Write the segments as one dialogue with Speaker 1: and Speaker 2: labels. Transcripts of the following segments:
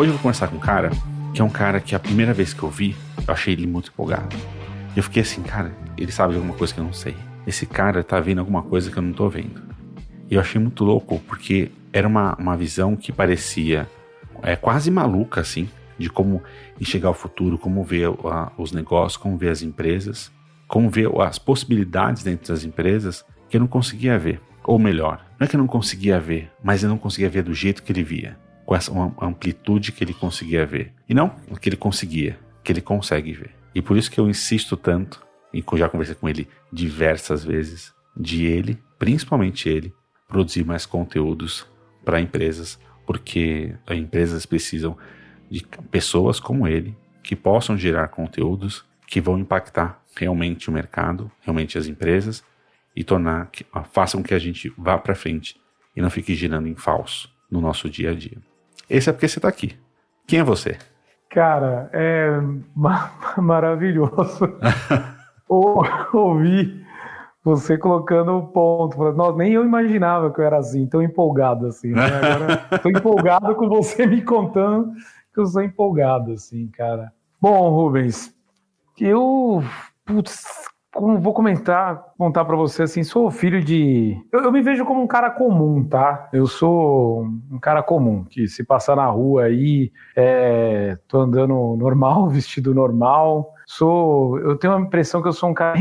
Speaker 1: Hoje eu vou conversar com um cara que é um cara que a primeira vez que eu vi, eu achei ele muito empolgado. Eu fiquei assim, cara, ele sabe de alguma coisa que eu não sei. Esse cara tá vendo alguma coisa que eu não tô vendo. E eu achei muito louco porque era uma, uma visão que parecia é, quase maluca, assim, de como enxergar o futuro, como ver uh, os negócios, como ver as empresas, como ver as possibilidades dentro das empresas que eu não conseguia ver. Ou melhor, não é que eu não conseguia ver, mas eu não conseguia ver do jeito que ele via, com essa amplitude que ele conseguia ver. E não que ele conseguia, que ele consegue ver. E por isso que eu insisto tanto, e já conversei com ele diversas vezes, de ele, principalmente ele, produzir mais conteúdos para empresas, porque as empresas precisam de pessoas como ele que possam gerar conteúdos que vão impactar realmente o mercado, realmente as empresas e tornar que façam que a gente vá para frente e não fique girando em falso no nosso dia a dia. Esse é porque você está aqui. Quem é você?
Speaker 2: Cara, é maravilhoso ouvir você colocando o ponto. Nossa, nem eu imaginava que eu era assim, tão empolgado assim. Né? Agora estou empolgado com você me contando que eu sou empolgado, assim, cara. Bom, Rubens, eu, putz, como vou comentar, contar para você assim, sou filho de. Eu, eu, me vejo como um cara comum, tá? Eu sou um cara comum, que se passar na rua aí, é, tô andando normal, vestido normal. Sou. Eu tenho a impressão que eu sou um cara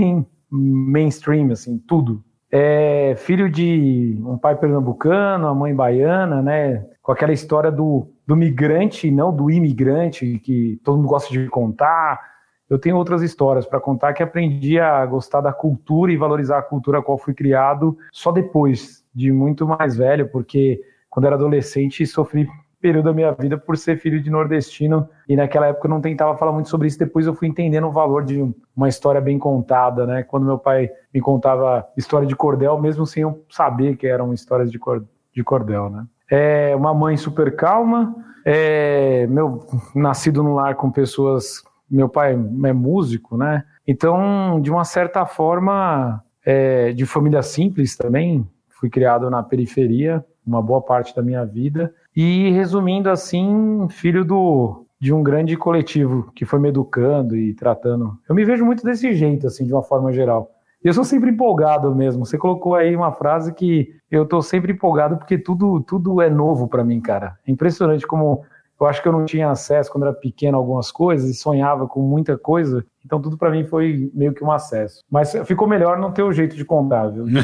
Speaker 2: mainstream, assim, tudo. É filho de um pai pernambucano, uma mãe baiana, né? Com aquela história do, do migrante, não do imigrante, que todo mundo gosta de contar. Eu tenho outras histórias para contar que aprendi a gostar da cultura e valorizar a cultura a qual fui criado só depois de muito mais velho, porque quando era adolescente sofri período da minha vida por ser filho de nordestino e naquela época eu não tentava falar muito sobre isso. Depois eu fui entendendo o valor de uma história bem contada, né? Quando meu pai me contava história de cordel, mesmo sem eu saber que eram histórias de, cor, de cordel, né? É uma mãe super calma, é, meu nascido num lar com pessoas, meu pai é músico, né? Então, de uma certa forma, é, de família simples também, fui criado na periferia, uma boa parte da minha vida. E resumindo assim, filho do de um grande coletivo que foi me educando e tratando. Eu me vejo muito desse jeito, assim, de uma forma geral. Eu sou sempre empolgado mesmo. Você colocou aí uma frase que eu tô sempre empolgado porque tudo, tudo é novo para mim, cara. É impressionante como eu acho que eu não tinha acesso quando era pequeno a algumas coisas e sonhava com muita coisa. Então tudo para mim foi meio que um acesso. Mas ficou melhor não ter o jeito de contar, viu?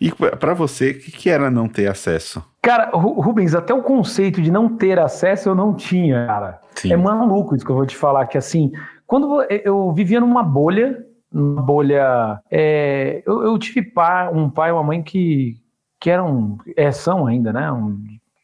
Speaker 1: E para você, o que, que era não ter acesso?
Speaker 2: Cara, Rubens, até o conceito de não ter acesso eu não tinha, cara. Sim. É maluco isso que eu vou te falar, que assim, quando eu vivia numa bolha, uma bolha. É, eu, eu, tive pai, um pai e uma mãe que, que eram, é, são ainda, né? Um,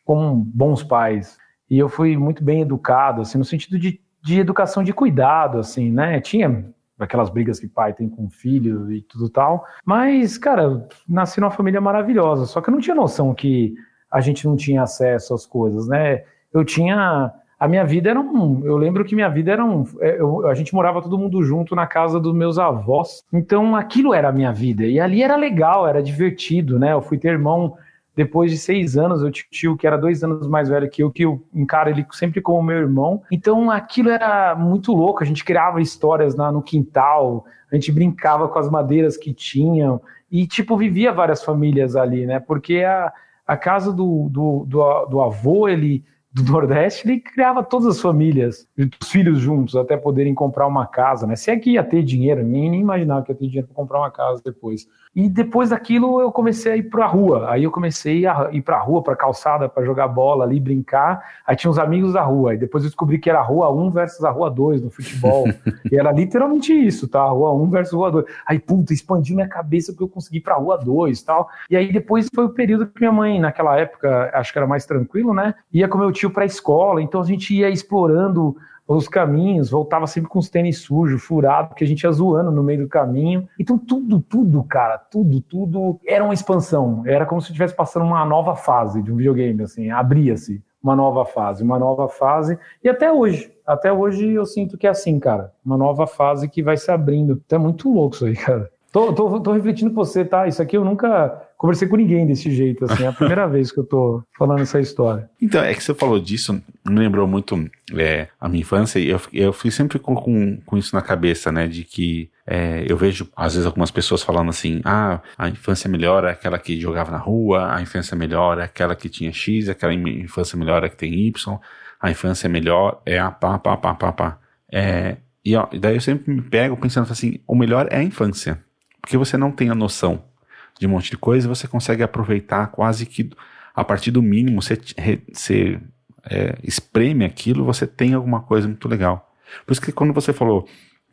Speaker 2: como bons pais. E eu fui muito bem educado, assim, no sentido de, de educação de cuidado, assim, né? Tinha aquelas brigas que pai tem com filho e tudo tal. Mas, cara, nasci numa família maravilhosa, só que eu não tinha noção que a gente não tinha acesso às coisas, né? Eu tinha. A minha vida era um. Eu lembro que minha vida era um. É, eu, a gente morava todo mundo junto na casa dos meus avós. Então aquilo era a minha vida. E ali era legal, era divertido, né? Eu fui ter irmão depois de seis anos, eu tinha um tio que era dois anos mais velho que eu, que eu encaro ele sempre como meu irmão. Então aquilo era muito louco. A gente criava histórias na, no quintal, a gente brincava com as madeiras que tinham. E, tipo, vivia várias famílias ali, né? Porque a, a casa do, do, do, do avô, ele do Nordeste, ele criava todas as famílias, os filhos juntos, até poderem comprar uma casa, né? Se é que ia ter dinheiro, nem, nem imaginava que ia ter dinheiro para comprar uma casa depois. E depois daquilo eu comecei a ir para a rua. Aí eu comecei a ir para a rua, para calçada, para jogar bola ali, brincar. Aí tinha uns amigos da rua. E depois eu descobri que era a rua 1 versus a rua 2 no futebol. e era literalmente isso, tá? Rua 1 versus a rua 2. Aí, puta, expandiu minha cabeça porque eu consegui ir para a rua 2 tal. E aí depois foi o período que minha mãe, naquela época, acho que era mais tranquilo, né? Ia com meu tio para a escola. Então a gente ia explorando os caminhos, voltava sempre com os tênis sujos, furados, porque a gente ia zoando no meio do caminho. Então tudo, tudo, cara, tudo, tudo era uma expansão. Era como se estivesse passando uma nova fase de um videogame, assim, abria-se uma nova fase, uma nova fase. E até hoje, até hoje eu sinto que é assim, cara, uma nova fase que vai se abrindo. Então é muito louco isso aí, cara. Tô, tô, tô refletindo com você, tá? Isso aqui eu nunca conversei com ninguém desse jeito, assim. É a primeira vez que eu tô falando essa história.
Speaker 1: Então, é que você falou disso, me lembrou muito é, a minha infância, e eu, eu fui sempre com, com, com isso na cabeça, né? De que é, eu vejo, às vezes, algumas pessoas falando assim: ah, a infância melhor é aquela que jogava na rua, a infância melhor é aquela que tinha X, aquela infância melhor é que tem Y, a infância melhor é a pá, pá, pá, pá, pá. É, e ó, daí eu sempre me pego pensando assim: o melhor é a infância. Porque você não tem a noção de um monte de coisa, você consegue aproveitar quase que a partir do mínimo, você, você é, espreme aquilo, você tem alguma coisa muito legal. Por isso que quando você falou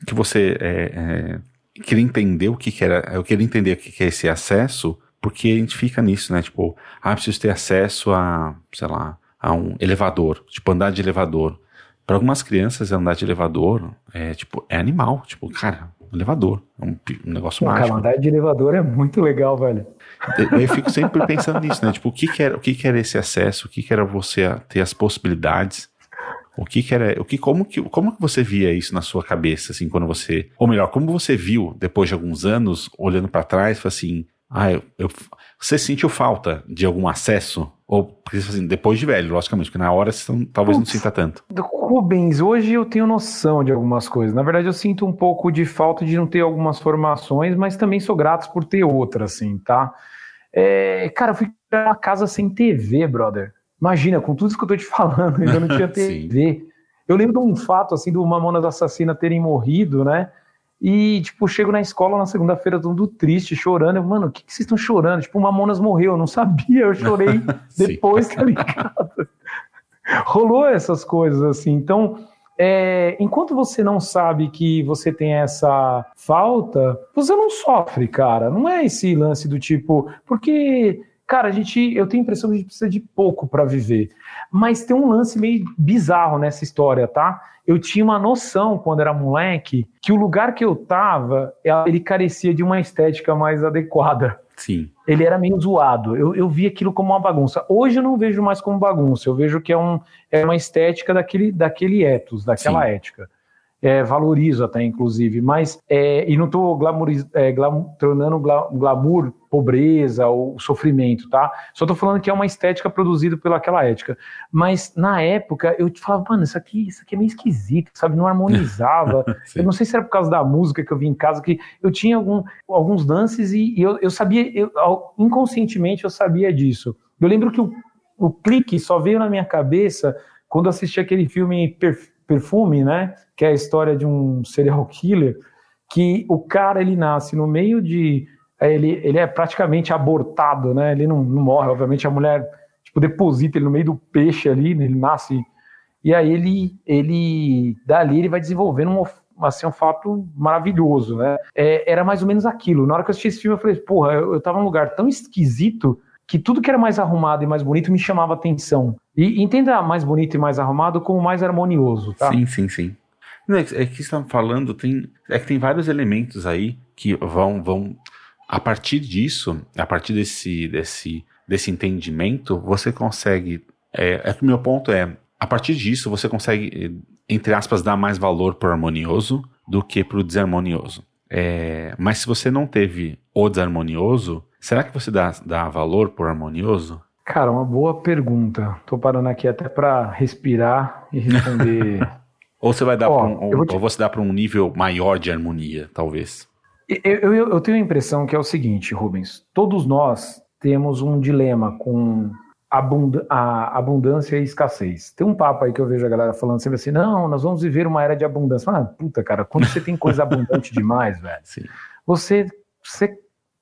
Speaker 1: que você é, é, queria entender o que, que era, eu queria entender o que, que é esse acesso, porque a gente fica nisso, né? Tipo, ah, preciso ter acesso a, sei lá, a um elevador, tipo, andar de elevador. Para algumas crianças, andar de elevador é tipo, é animal. Tipo, cara, elevador. É um, um negócio Pô, mágico.
Speaker 2: Cara, andar de elevador é muito legal, velho.
Speaker 1: Eu fico sempre pensando nisso, né? Tipo, o que, que era, o que, que era esse acesso? O que, que era você ter as possibilidades? O que, que era, o que, como que, como que você via isso na sua cabeça, assim, quando você, ou melhor, como você viu depois de alguns anos, olhando para trás, assim, ah, eu, eu, você sentiu falta de algum acesso? Ou, assim, depois de velho, logicamente, porque na hora você não, talvez Putz, não sinta tanto.
Speaker 2: Rubens, hoje eu tenho noção de algumas coisas. Na verdade, eu sinto um pouco de falta de não ter algumas formações, mas também sou grato por ter outras, assim, tá? É, cara, eu fui pra uma casa sem TV, brother. Imagina, com tudo isso que eu tô te falando, eu não tinha TV. eu lembro de um fato, assim, do Mamonas Assassina terem morrido, né? E, tipo, chego na escola na segunda-feira, todo mundo triste, chorando. Eu, mano, o que, que vocês estão chorando? Tipo, o Mamonas morreu, eu não sabia, eu chorei depois, tá ligado? Rolou essas coisas, assim. Então, é, enquanto você não sabe que você tem essa falta, você não sofre, cara. Não é esse lance do tipo. Porque, cara, a gente. Eu tenho a impressão que a gente precisa de pouco para viver. Mas tem um lance meio bizarro nessa história, tá? eu tinha uma noção, quando era moleque, que o lugar que eu tava, ele carecia de uma estética mais adequada.
Speaker 1: Sim.
Speaker 2: Ele era meio zoado. Eu, eu vi aquilo como uma bagunça. Hoje eu não vejo mais como bagunça. Eu vejo que é, um, é uma estética daquele, daquele ethos, daquela Sim. ética é, valorizo até, inclusive, mas, é, e não estou é, tornando glamour, pobreza ou sofrimento, tá? Só estou falando que é uma estética produzida pelaquela ética. Mas, na época, eu te falava, mano, isso aqui, isso aqui é meio esquisito, sabe? Não harmonizava. eu não sei se era por causa da música que eu vi em casa, que eu tinha algum, alguns dances e, e eu, eu sabia, eu, inconscientemente eu sabia disso. Eu lembro que o, o clique só veio na minha cabeça quando assisti aquele filme Perfeito Perfume, né? Que é a história de um serial killer, que o cara ele nasce no meio de. É, ele, ele é praticamente abortado, né? Ele não, não morre, obviamente a mulher tipo, deposita ele no meio do peixe ali, né? ele nasce. E aí ele, ele dali ele vai desenvolvendo um, assim, um fato maravilhoso, né? É, era mais ou menos aquilo. Na hora que eu assisti esse filme, eu falei, porra, eu, eu tava num lugar tão esquisito que tudo que era mais arrumado e mais bonito me chamava atenção. E entenda mais bonito e mais arrumado como mais harmonioso, tá?
Speaker 1: Sim, sim, sim. Não, é que é você está falando, tem, é que tem vários elementos aí que vão, vão a partir disso, a partir desse, desse, desse entendimento, você consegue. É, é que o meu ponto é, a partir disso, você consegue, entre aspas, dar mais valor para o harmonioso do que para o desarmonioso. É, mas se você não teve o desarmonioso, Será que você dá, dá valor por harmonioso?
Speaker 2: Cara, uma boa pergunta. Tô parando aqui até para respirar e responder.
Speaker 1: ou você vai dar Ó, um, ou, te... ou, você dá para um nível maior de harmonia, talvez.
Speaker 2: Eu, eu, eu, tenho a impressão que é o seguinte, Rubens. Todos nós temos um dilema com a abundância e escassez. Tem um papo aí que eu vejo a galera falando sempre assim: não, nós vamos viver uma era de abundância. Ah, puta, cara, quando você tem coisa abundante demais, velho, Sim. você, você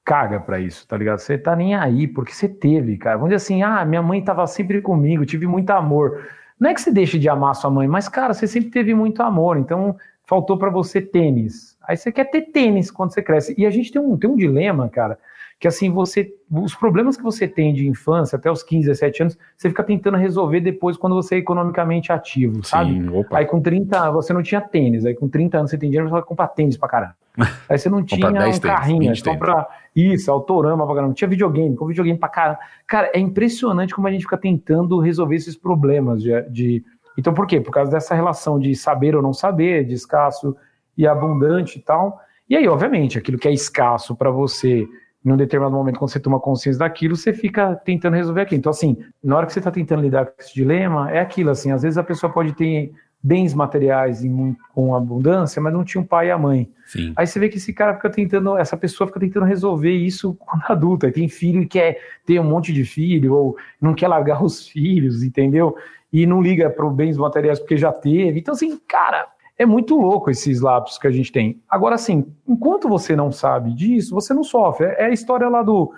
Speaker 2: caga para isso, tá ligado? Você tá nem aí, porque você teve, cara. Vamos dizer assim: ah, minha mãe tava sempre comigo, tive muito amor. Não é que você deixe de amar sua mãe, mas, cara, você sempre teve muito amor, então faltou para você tênis. Aí você quer ter tênis quando você cresce. E a gente tem um, tem um dilema, cara, que assim, você. Os problemas que você tem de infância até os 15, 17 anos, você fica tentando resolver depois quando você é economicamente ativo, sabe? Sim, opa. Aí com 30 você não tinha tênis, aí com 30 anos você tem dinheiro, você vai comprar tênis pra caramba. Aí você não tinha um carrinho, aí compra isso, autorama pra caramba. Não tinha videogame, com videogame pra caramba. Cara, é impressionante como a gente fica tentando resolver esses problemas de, de. Então, por quê? Por causa dessa relação de saber ou não saber, de escasso e abundante e tal. E aí, obviamente, aquilo que é escasso para você em um determinado momento, quando você toma consciência daquilo, você fica tentando resolver aquilo. Então, assim, na hora que você está tentando lidar com esse dilema, é aquilo, assim, às vezes a pessoa pode ter bens materiais em, com abundância, mas não tinha um pai e a mãe. Sim. Aí você vê que esse cara fica tentando, essa pessoa fica tentando resolver isso quando adulta, tem filho e quer ter um monte de filho, ou não quer largar os filhos, entendeu? E não liga para os bens materiais porque já teve. Então, assim, cara, é muito louco esses lapsos que a gente tem. Agora, assim, enquanto você não sabe disso, você não sofre. É a história lá do.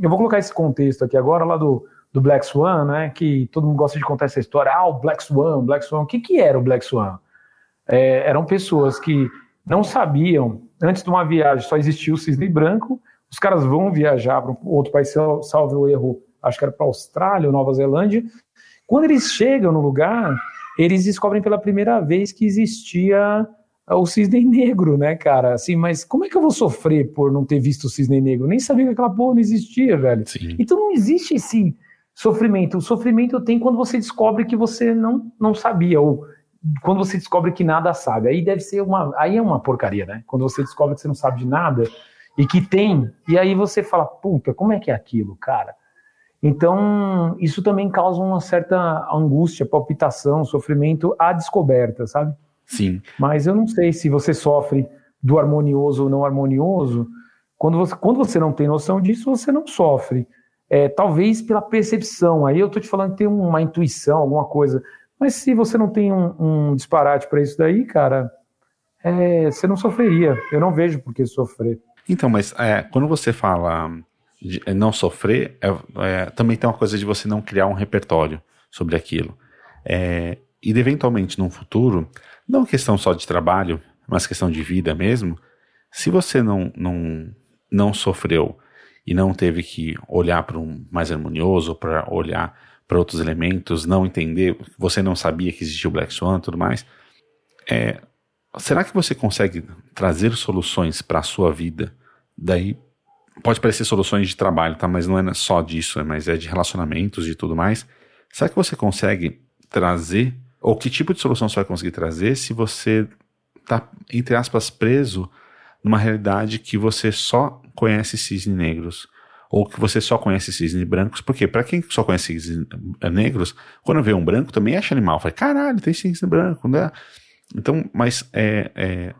Speaker 2: Eu vou colocar esse contexto aqui agora, lá do, do Black Swan, né? Que todo mundo gosta de contar essa história. Ah, o Black Swan, Black Swan. O que, que era o Black Swan? É, eram pessoas que não sabiam, antes de uma viagem só existia o cisne branco, os caras vão viajar para outro país, salve o erro, acho que era para Austrália ou Nova Zelândia. Quando eles chegam no lugar, eles descobrem pela primeira vez que existia o cisne negro, né, cara? Assim, mas como é que eu vou sofrer por não ter visto o cisne negro? Nem sabia que aquela porra não existia, velho. Sim. Então não existe esse sofrimento. O sofrimento tem quando você descobre que você não, não sabia, ou quando você descobre que nada sabe. Aí deve ser uma. Aí é uma porcaria, né? Quando você descobre que você não sabe de nada e que tem, e aí você fala, puta, como é que é aquilo, cara? Então, isso também causa uma certa angústia, palpitação, sofrimento à descoberta, sabe?
Speaker 1: Sim.
Speaker 2: Mas eu não sei se você sofre do harmonioso ou não harmonioso. Quando você, quando você não tem noção disso, você não sofre. É, talvez pela percepção. Aí eu tô te falando que tem uma intuição, alguma coisa. Mas se você não tem um, um disparate para isso daí, cara, é, você não sofreria. Eu não vejo por que sofrer.
Speaker 1: Então, mas é, quando você fala de é, não sofrer, é, é, também tem uma coisa de você não criar um repertório sobre aquilo. É, e eventualmente, num futuro, não questão só de trabalho, mas questão de vida mesmo, se você não, não, não sofreu e não teve que olhar para um mais harmonioso, para olhar para outros elementos, não entender, você não sabia que existia o Black Swan e tudo mais, é, será que você consegue trazer soluções para a sua vida daí pode parecer soluções de trabalho, tá? Mas não é só disso, é, mas é de relacionamentos e tudo mais. Será que você consegue trazer, ou que tipo de solução você vai conseguir trazer se você tá, entre aspas, preso numa realidade que você só conhece cisne negros? Ou que você só conhece cisne brancos? Porque para quem só conhece cisne negros, quando vê um branco também acha animal. Fala, caralho, tem cisne branco, né? Então, mas é, é,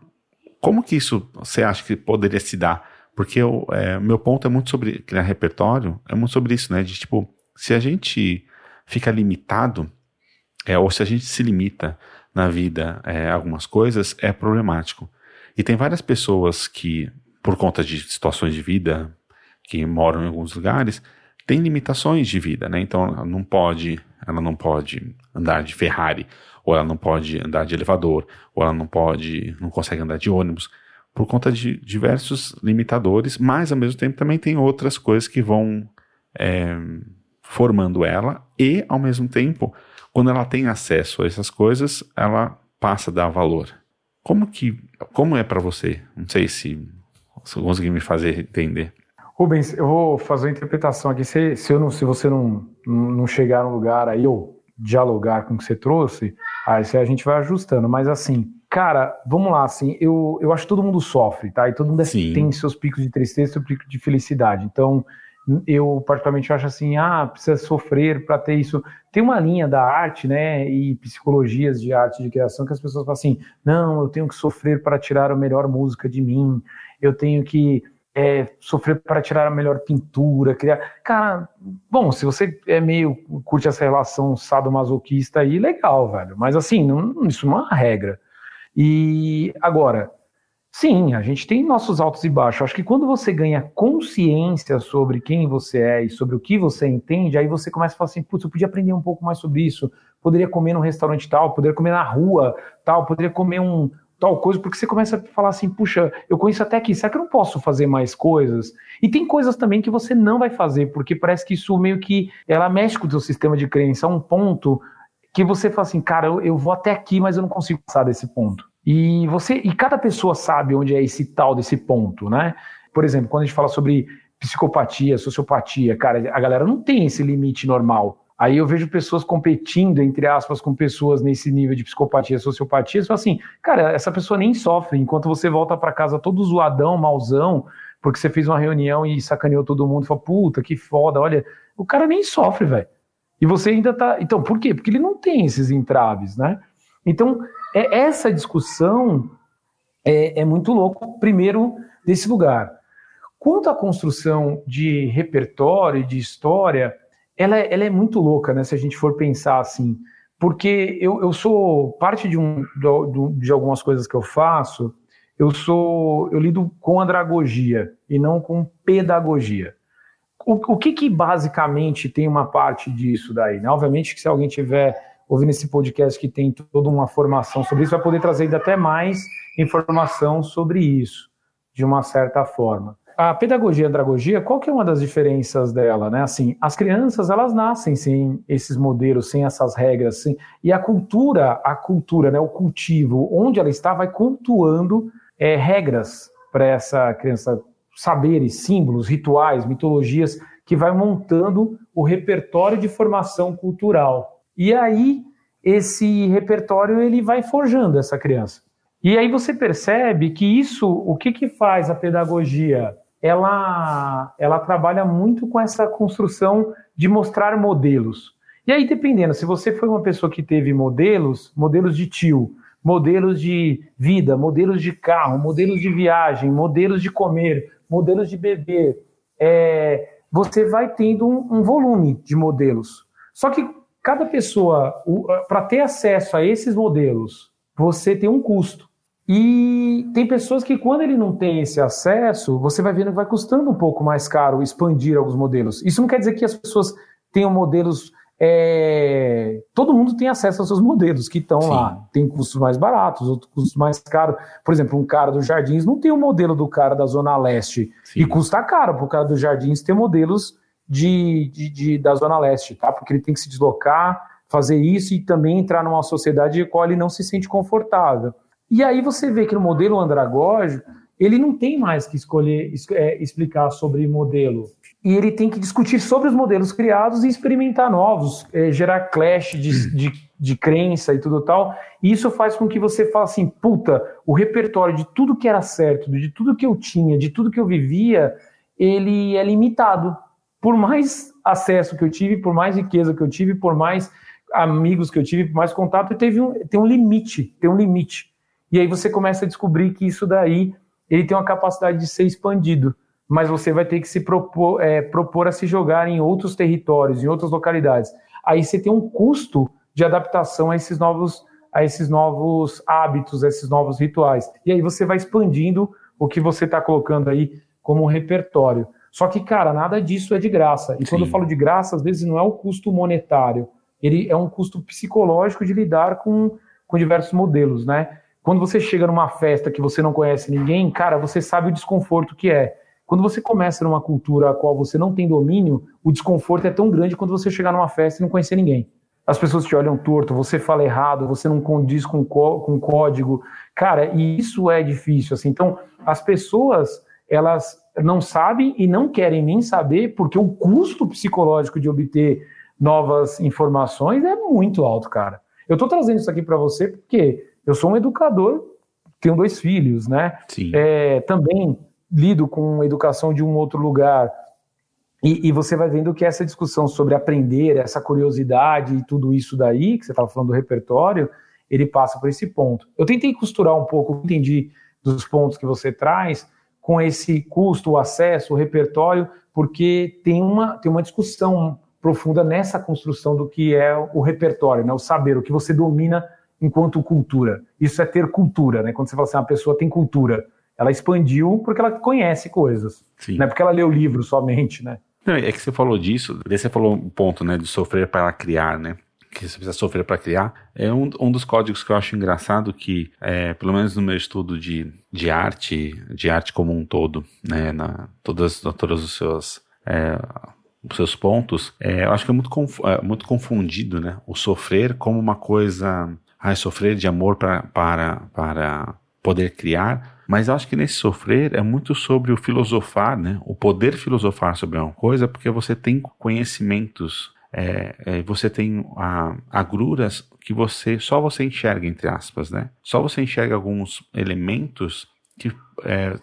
Speaker 1: como que isso você acha que poderia se dar? Porque o é, meu ponto é muito sobre criar repertório, é muito sobre isso, né? De tipo, se a gente fica limitado, é, ou se a gente se limita na vida é, algumas coisas, é problemático. E tem várias pessoas que, por conta de situações de vida, que moram em alguns lugares, têm limitações de vida, né? Então ela não pode, ela não pode andar de Ferrari, ou ela não pode andar de elevador, ou ela não pode, não consegue andar de ônibus por conta de diversos limitadores, mas ao mesmo tempo também tem outras coisas que vão é, formando ela e ao mesmo tempo, quando ela tem acesso a essas coisas, ela passa a dar valor. Como que, como é para você? Não sei se, se conseguir me fazer entender.
Speaker 2: Rubens, eu vou fazer uma interpretação aqui. Se, se, eu não, se você não, não chegar no lugar aí ou dialogar com o que você trouxe, aí a gente vai ajustando. Mas assim, Cara, vamos lá, assim, eu, eu acho que todo mundo sofre, tá? E todo mundo Sim. tem seus picos de tristeza, seu pico de felicidade. Então, eu particularmente acho assim, ah, precisa sofrer para ter isso. Tem uma linha da arte, né, e psicologias de arte de criação que as pessoas falam assim, não, eu tenho que sofrer para tirar a melhor música de mim, eu tenho que é, sofrer para tirar a melhor pintura, criar. Cara, bom, se você é meio curte essa relação sadomasoquista aí, legal, velho. Mas assim, não, isso não é uma regra. E agora, sim, a gente tem nossos altos e baixos. Acho que quando você ganha consciência sobre quem você é e sobre o que você entende, aí você começa a falar assim, putz, eu podia aprender um pouco mais sobre isso. Poderia comer num restaurante tal, poderia comer na rua tal, poderia comer um, tal coisa, porque você começa a falar assim, puxa, eu conheço até aqui, será que eu não posso fazer mais coisas? E tem coisas também que você não vai fazer, porque parece que isso meio que ela mexe com o seu sistema de crença a um ponto que você fala assim, cara, eu, eu vou até aqui, mas eu não consigo passar desse ponto. E você e cada pessoa sabe onde é esse tal desse ponto, né? Por exemplo, quando a gente fala sobre psicopatia, sociopatia, cara, a galera não tem esse limite normal. Aí eu vejo pessoas competindo, entre aspas, com pessoas nesse nível de psicopatia, sociopatia, e assim, cara, essa pessoa nem sofre, enquanto você volta para casa todo zoadão, mauzão, porque você fez uma reunião e sacaneou todo mundo, fala, puta, que foda, olha, o cara nem sofre, velho. E você ainda tá. Então, por quê? Porque ele não tem esses entraves, né? Então, é, essa discussão é, é muito louco, primeiro, desse lugar. Quanto à construção de repertório, de história, ela, é, ela é muito louca, né? Se a gente for pensar assim, porque eu, eu sou parte de, um, de, de algumas coisas que eu faço. Eu sou, eu lido com andragogia e não com pedagogia. O, o que, que basicamente tem uma parte disso daí? Né? Obviamente que se alguém tiver ouvindo esse podcast que tem toda uma formação sobre isso, vai poder trazer ainda até mais informação sobre isso, de uma certa forma a pedagogia e a andragogia, qual que é uma das diferenças dela, né? Assim, as crianças, elas nascem sem esses modelos, sem essas regras, sem... e a cultura, a cultura, né, o cultivo, onde ela está, vai cultuando é, regras para essa criança, saberes, símbolos, rituais, mitologias, que vai montando o repertório de formação cultural. E aí, esse repertório, ele vai forjando essa criança. E aí você percebe que isso, o que, que faz a pedagogia? ela, ela trabalha muito com essa construção de mostrar modelos. E aí, dependendo, se você foi uma pessoa que teve modelos, modelos de tio, modelos de vida, modelos de carro, modelos de viagem, modelos de comer, modelos de beber, é, você vai tendo um, um volume de modelos. Só que cada pessoa, para ter acesso a esses modelos, você tem um custo. E tem pessoas que, quando ele não tem esse acesso, você vai vendo que vai custando um pouco mais caro expandir alguns modelos. Isso não quer dizer que as pessoas tenham modelos. É... Todo mundo tem acesso aos seus modelos que estão lá. Tem custos mais baratos, outros custos mais caros. Por exemplo, um cara dos Jardins não tem o modelo do cara da Zona Leste. Sim. E custa caro para o cara dos Jardins ter modelos de, de, de, da Zona Leste, tá? Porque ele tem que se deslocar, fazer isso e também entrar numa sociedade em qual ele não se sente confortável. E aí você vê que no modelo andragógico, ele não tem mais que escolher é, explicar sobre modelo. E ele tem que discutir sobre os modelos criados e experimentar novos, é, gerar clash de, de, de, crença e tudo tal. E isso faz com que você fale assim: puta, o repertório de tudo que era certo, de tudo que eu tinha, de tudo que eu vivia, ele é limitado. Por mais acesso que eu tive, por mais riqueza que eu tive, por mais amigos que eu tive, por mais contato, teve um, tem um limite, tem um limite. E aí você começa a descobrir que isso daí ele tem uma capacidade de ser expandido, mas você vai ter que se propor, é, propor a se jogar em outros territórios, em outras localidades. Aí você tem um custo de adaptação a esses novos, a esses novos hábitos, a esses novos rituais. E aí você vai expandindo o que você está colocando aí como repertório. Só que, cara, nada disso é de graça. E Sim. quando eu falo de graça, às vezes não é o custo monetário, ele é um custo psicológico de lidar com, com diversos modelos, né? Quando você chega numa festa que você não conhece ninguém, cara, você sabe o desconforto que é. Quando você começa numa cultura a qual você não tem domínio, o desconforto é tão grande quando você chegar numa festa e não conhecer ninguém. As pessoas te olham torto, você fala errado, você não condiz com, com código. Cara, e isso é difícil. Assim. Então, as pessoas, elas não sabem e não querem nem saber, porque o custo psicológico de obter novas informações é muito alto, cara. Eu estou trazendo isso aqui para você porque eu sou um educador, tenho dois filhos, né?
Speaker 1: Sim.
Speaker 2: É, também lido com educação de um outro lugar. E, e, você vai vendo que essa discussão sobre aprender, essa curiosidade e tudo isso daí, que você estava falando do repertório, ele passa por esse ponto. Eu tentei costurar um pouco, entendi dos pontos que você traz, com esse custo, o acesso, o repertório, porque tem uma, tem uma discussão profunda nessa construção do que é o repertório, né? o saber, o que você domina enquanto cultura. Isso é ter cultura, né? Quando você fala assim, uma pessoa tem cultura, ela expandiu porque ela conhece coisas, Sim. não é porque ela leu livro somente, né?
Speaker 1: Não, é que você falou disso, daí você falou um ponto, né, de sofrer para criar, né? Que você precisa sofrer para criar, é um, um dos códigos que eu acho engraçado que, é, pelo menos no meu estudo de, de arte, de arte como um todo, né, na, todas, todos os seus, é, os seus pontos, é, eu acho que é muito, conf, é, muito confundido, né, o sofrer como uma coisa, ah, sofrer de amor pra, para, para poder criar, mas eu acho que nesse sofrer é muito sobre o filosofar, né? O poder filosofar sobre uma coisa, porque você tem conhecimentos é, é, você tem agruras que você só você enxerga entre aspas, né? Só você enxerga alguns elementos que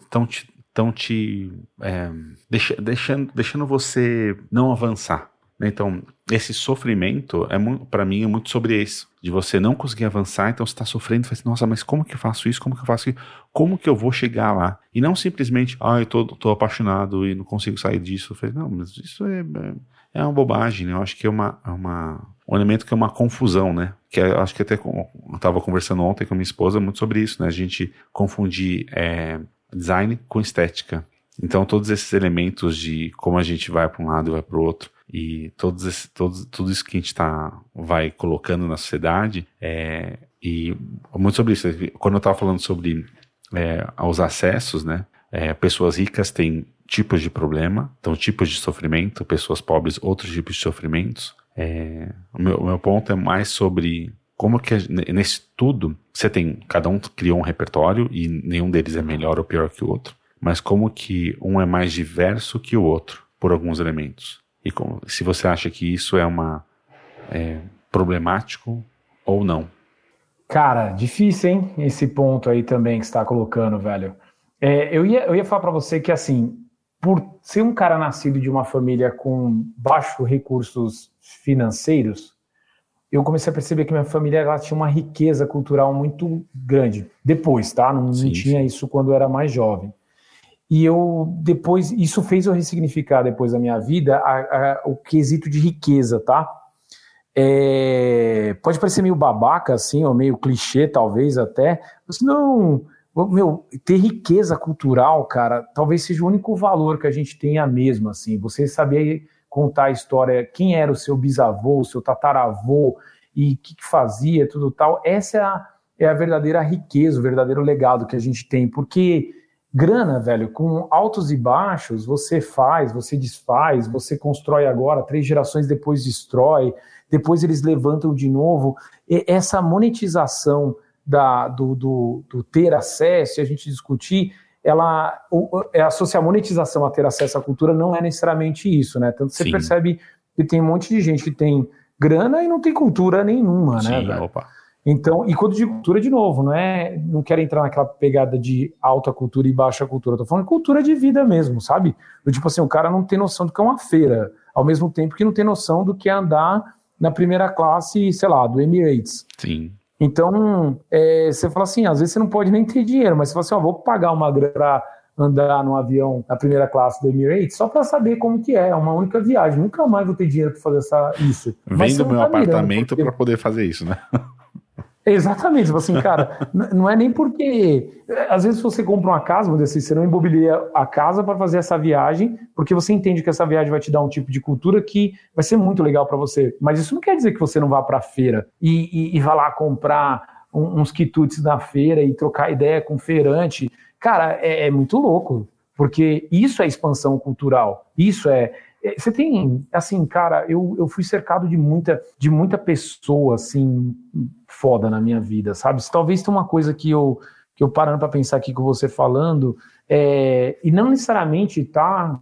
Speaker 1: estão é, te, tão te é, deixa, deixando, deixando você não avançar. Né? Então, esse sofrimento é para mim é muito sobre isso, de você não conseguir avançar, então você está sofrendo, assim, nossa, mas como que eu faço isso? Como que eu faço isso? Como que eu vou chegar lá? E não simplesmente, ah, eu tô, tô apaixonado e não consigo sair disso. Eu falei, não, mas isso é, é é uma bobagem, né? Eu acho que é uma, é uma, um elemento que é uma confusão, né? Que é, eu acho que até eu estava conversando ontem com minha esposa muito sobre isso, né? A gente confundir é, design com estética. Então, todos esses elementos de como a gente vai para um lado e vai para o outro, e todos esse, todos, tudo isso que a gente tá, vai colocando na sociedade, é, e muito sobre isso. Quando eu estava falando sobre é, os acessos, né? É, pessoas ricas têm tipos de problema, então tipos de sofrimento, pessoas pobres, outros tipos de sofrimentos. É, o, meu, meu ponto é mais sobre como que nesse tudo você tem, cada um criou um repertório e nenhum deles é melhor ou pior que o outro, mas como que um é mais diverso que o outro por alguns elementos. E como, se você acha que isso é uma é, problemático ou não.
Speaker 2: Cara, difícil, hein? Esse ponto aí também que está colocando, velho. É, eu, ia, eu ia falar para você que, assim, por ser um cara nascido de uma família com baixos recursos financeiros, eu comecei a perceber que minha família ela tinha uma riqueza cultural muito grande. Depois, tá? Não, sim, tinha sim. isso quando eu era mais jovem. E eu depois, isso fez eu ressignificar depois da minha vida a, a, o quesito de riqueza, tá? É, pode parecer meio babaca, assim, ou meio clichê, talvez até, mas não, meu, ter riqueza cultural, cara, talvez seja o único valor que a gente tenha mesmo, assim. Você saber contar a história, quem era o seu bisavô, o seu tataravô e o que, que, fazia, tudo tal. Essa é a, é a verdadeira riqueza, o verdadeiro legado que a gente tem. Porque grana, velho, com altos e baixos, você faz, você desfaz, você constrói agora, três gerações depois destrói, depois eles levantam de novo. E essa monetização da, do, do, do, ter acesso e a gente discutir, ela é associar monetização a ter acesso à cultura não é necessariamente isso, né? Tanto você Sim. percebe que tem um monte de gente que tem grana e não tem cultura nenhuma, né, Sim, né? Velho? Opa. Então, e quando digo cultura, de novo, não é, não quero entrar naquela pegada de alta cultura e baixa cultura, tô falando cultura de vida mesmo, sabe? Do tipo assim, o cara não tem noção do que é uma feira, ao mesmo tempo que não tem noção do que é andar na primeira classe, sei lá, do Emirates.
Speaker 1: Sim.
Speaker 2: Então, é, você fala assim, às vezes você não pode nem ter dinheiro, mas você fala assim, ó, vou pagar uma grana para andar num avião na primeira classe do Emirates só para saber como que é, é uma única viagem. Nunca mais vou ter dinheiro para fazer essa, isso.
Speaker 1: Vendo meu tá apartamento porque... para poder fazer isso, né?
Speaker 2: Exatamente, tipo assim, cara, não é nem porque. Às vezes você compra uma casa, vamos dizer assim, você não imobilia a casa para fazer essa viagem, porque você entende que essa viagem vai te dar um tipo de cultura que vai ser muito legal para você. Mas isso não quer dizer que você não vá para a feira e, e, e, vá lá comprar uns quitutes na feira e trocar ideia com feirante. Cara, é, é muito louco, porque isso é expansão cultural, isso é, você tem, assim, cara, eu, eu fui cercado de muita, de muita pessoa, assim, foda na minha vida, sabe? Talvez tenha uma coisa que eu, que eu parando para pensar aqui com você falando, é, e não necessariamente, tá,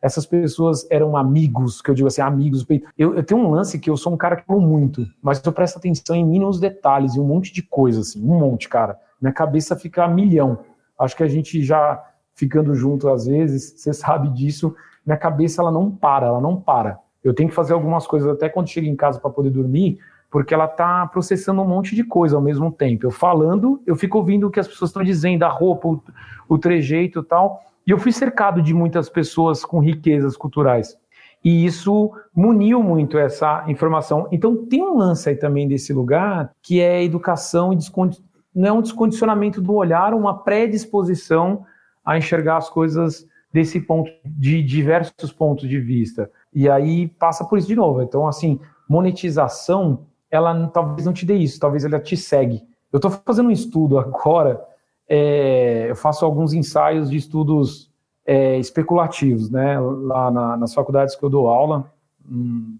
Speaker 2: essas pessoas eram amigos, que eu digo assim, amigos. Eu, eu, tenho um lance que eu sou um cara que amo muito, mas eu presto atenção em mínimos detalhes e um monte de coisa, assim, um monte, cara. Minha cabeça fica a milhão. Acho que a gente já ficando junto às vezes, você sabe disso, minha cabeça ela não para, ela não para. Eu tenho que fazer algumas coisas até quando chego em casa para poder dormir, porque ela está processando um monte de coisa ao mesmo tempo. Eu falando, eu fico ouvindo o que as pessoas estão dizendo, a roupa, o, o trejeito e tal. E eu fui cercado de muitas pessoas com riquezas culturais. E isso muniu muito essa informação. Então tem um lance aí também desse lugar que é educação e não é um descondicionamento do olhar, uma predisposição a enxergar as coisas desse ponto, de diversos pontos de vista. E aí passa por isso de novo. Então, assim, monetização, ela talvez não te dê isso, talvez ela te segue. Eu estou fazendo um estudo agora, é, eu faço alguns ensaios de estudos é, especulativos, né, lá na, nas faculdades que eu dou aula. Hum,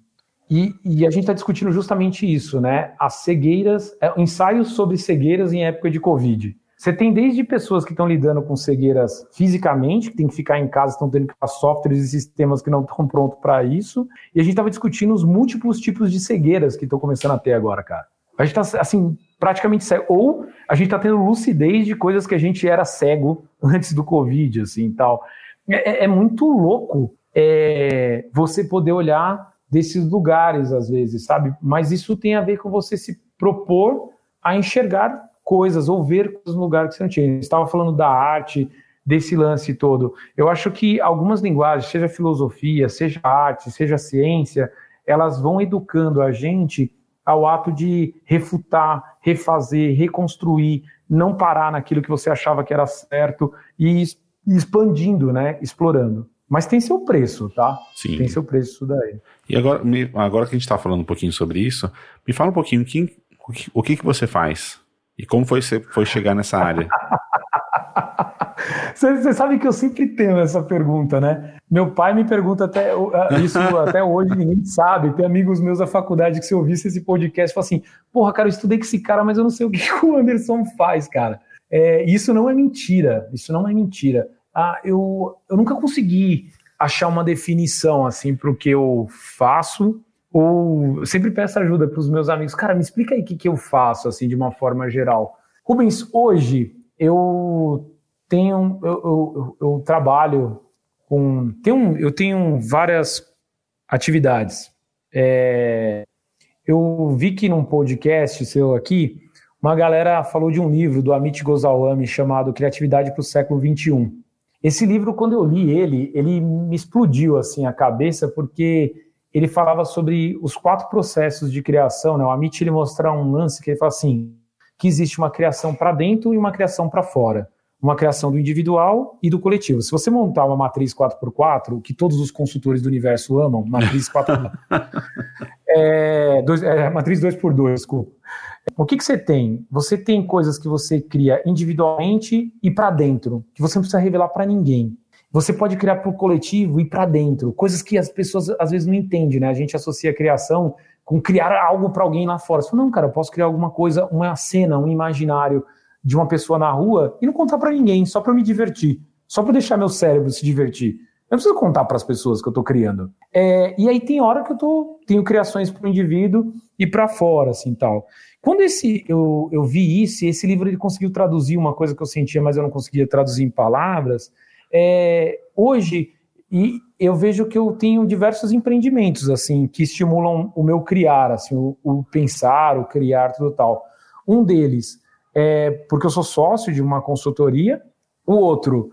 Speaker 2: e, e, a gente está discutindo justamente isso, né? As cegueiras, é, ensaios sobre cegueiras em época de Covid. Você tem desde pessoas que estão lidando com cegueiras fisicamente, que tem que ficar em casa, estão tendo que usar softwares e sistemas que não estão prontos para isso, e a gente estava discutindo os múltiplos tipos de cegueiras que estão começando a ter agora, cara. A gente está, assim, praticamente cego. Ou a gente está tendo lucidez de coisas que a gente era cego antes do Covid, assim, tal. É, é, é muito louco é, você poder olhar desses lugares, às vezes, sabe? Mas isso tem a ver com você se propor a enxergar coisas ou ver coisas no lugar que você não tinha. Você estava falando da arte, desse lance todo. Eu acho que algumas linguagens, seja filosofia, seja arte, seja ciência, elas vão educando a gente ao ato de refutar, refazer, reconstruir, não parar naquilo que você achava que era certo e expandindo, né, explorando. Mas tem seu preço, tá?
Speaker 1: Sim.
Speaker 2: Tem seu preço isso daí.
Speaker 1: E agora, agora que a gente está falando um pouquinho sobre isso, me fala um pouquinho quem, o que, que você faz e como foi você foi chegar nessa área.
Speaker 2: Você sabe que eu sempre tenho essa pergunta, né? Meu pai me pergunta até isso até hoje, ninguém sabe. Tem amigos meus da faculdade que se ouvisse esse podcast, falam assim: porra, cara, eu estudei com esse cara, mas eu não sei o que o Anderson faz, cara. É, isso não é mentira. Isso não é mentira ah, eu, eu nunca consegui achar uma definição assim para o que eu faço ou eu sempre peço ajuda para os meus amigos. Cara, me explica aí o que, que eu faço assim de uma forma geral. Rubens, hoje eu tenho eu, eu, eu trabalho com tenho, eu tenho várias atividades. É, eu vi que num podcast seu aqui uma galera falou de um livro do Amit Goswami chamado Criatividade para o Século XXI. Esse livro, quando eu li ele, ele me explodiu assim a cabeça porque ele falava sobre os quatro processos de criação. Né? O Amit ele mostra um lance que ele fala assim, que existe uma criação para dentro e uma criação para fora. Uma criação do individual e do coletivo. Se você montar uma matriz 4x4, que todos os consultores do universo amam, matriz 4x4, é, dois, é, matriz 2x2, desculpa. O que, que você tem? Você tem coisas que você cria individualmente e para dentro, que você não precisa revelar para ninguém. Você pode criar para o coletivo e para dentro, coisas que as pessoas às vezes não entendem, né? A gente associa a criação com criar algo para alguém lá fora. Você fala, não, cara, eu posso criar alguma coisa, uma cena, um imaginário de uma pessoa na rua e não contar para ninguém, só para me divertir, só para deixar meu cérebro se divertir. Eu não preciso contar para as pessoas que eu estou criando. É, e aí tem hora que eu tô, tenho criações para o indivíduo e para fora, assim, tal. Quando esse, eu, eu vi isso, esse livro ele conseguiu traduzir uma coisa que eu sentia, mas eu não conseguia traduzir em palavras, é, hoje e eu vejo que eu tenho diversos empreendimentos assim que estimulam o meu criar, assim, o, o pensar, o criar, tudo tal. Um deles é porque eu sou sócio de uma consultoria, o outro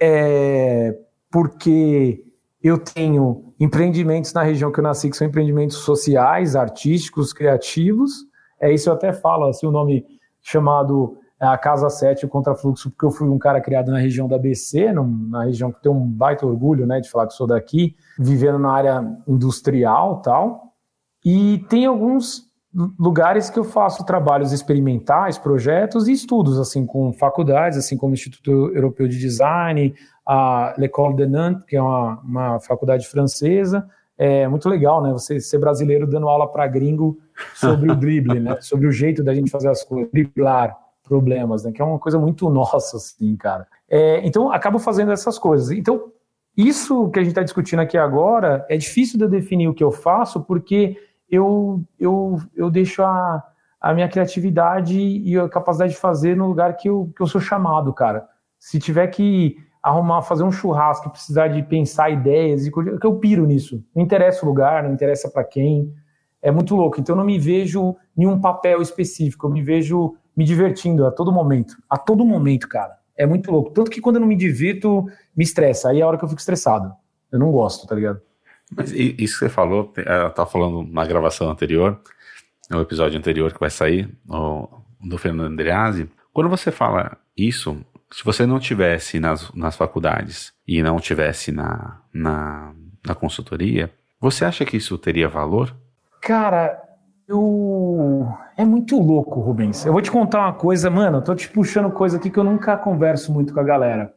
Speaker 2: é porque eu tenho empreendimentos na região que eu nasci, que são empreendimentos sociais, artísticos, criativos, é isso eu até falo, assim, o nome chamado a Casa 7, o Contrafluxo, porque eu fui um cara criado na região da BC, na região que tem um baita orgulho, né, de falar que sou daqui, vivendo na área industrial tal. E tem alguns lugares que eu faço trabalhos experimentais, projetos e estudos, assim, com faculdades, assim como o Instituto Europeu de Design, a L'École de Nantes, que é uma, uma faculdade francesa, é muito legal, né? Você ser brasileiro dando aula para gringo sobre o drible, né? Sobre o jeito da gente fazer as coisas, driblar problemas, né? Que é uma coisa muito nossa, assim, cara. É, então, acabo fazendo essas coisas. Então, isso que a gente está discutindo aqui agora é difícil de eu definir o que eu faço, porque eu, eu, eu deixo a, a minha criatividade e a capacidade de fazer no lugar que eu, que eu sou chamado, cara. Se tiver que arrumar, fazer um churrasco, precisar de pensar ideias, que eu piro nisso. Não interessa o lugar, não interessa para quem. É muito louco. Então eu não me vejo em um papel específico, eu me vejo me divertindo a todo momento. A todo momento, cara. é muito louco. Tanto que quando eu não me divirto, me estressa. Aí é a hora que eu fico estressado. Eu não gosto, tá ligado?
Speaker 1: Mas isso que você falou, eu tava falando na gravação anterior, no episódio anterior que vai sair, do Fernando Andreazzi. Quando você fala isso, se você não tivesse nas, nas faculdades e não tivesse na, na, na consultoria, você acha que isso teria valor?
Speaker 2: Cara, eu. É muito louco, Rubens. Eu vou te contar uma coisa, mano. Eu tô te puxando coisa aqui que eu nunca converso muito com a galera.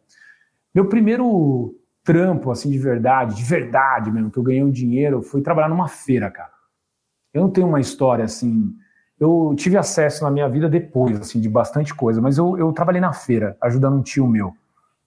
Speaker 2: Meu primeiro trampo, assim, de verdade, de verdade mesmo, que eu ganhei um dinheiro, foi trabalhar numa feira, cara. Eu não tenho uma história assim. Eu tive acesso na minha vida depois, assim, de bastante coisa, mas eu, eu trabalhei na feira, ajudando um tio meu.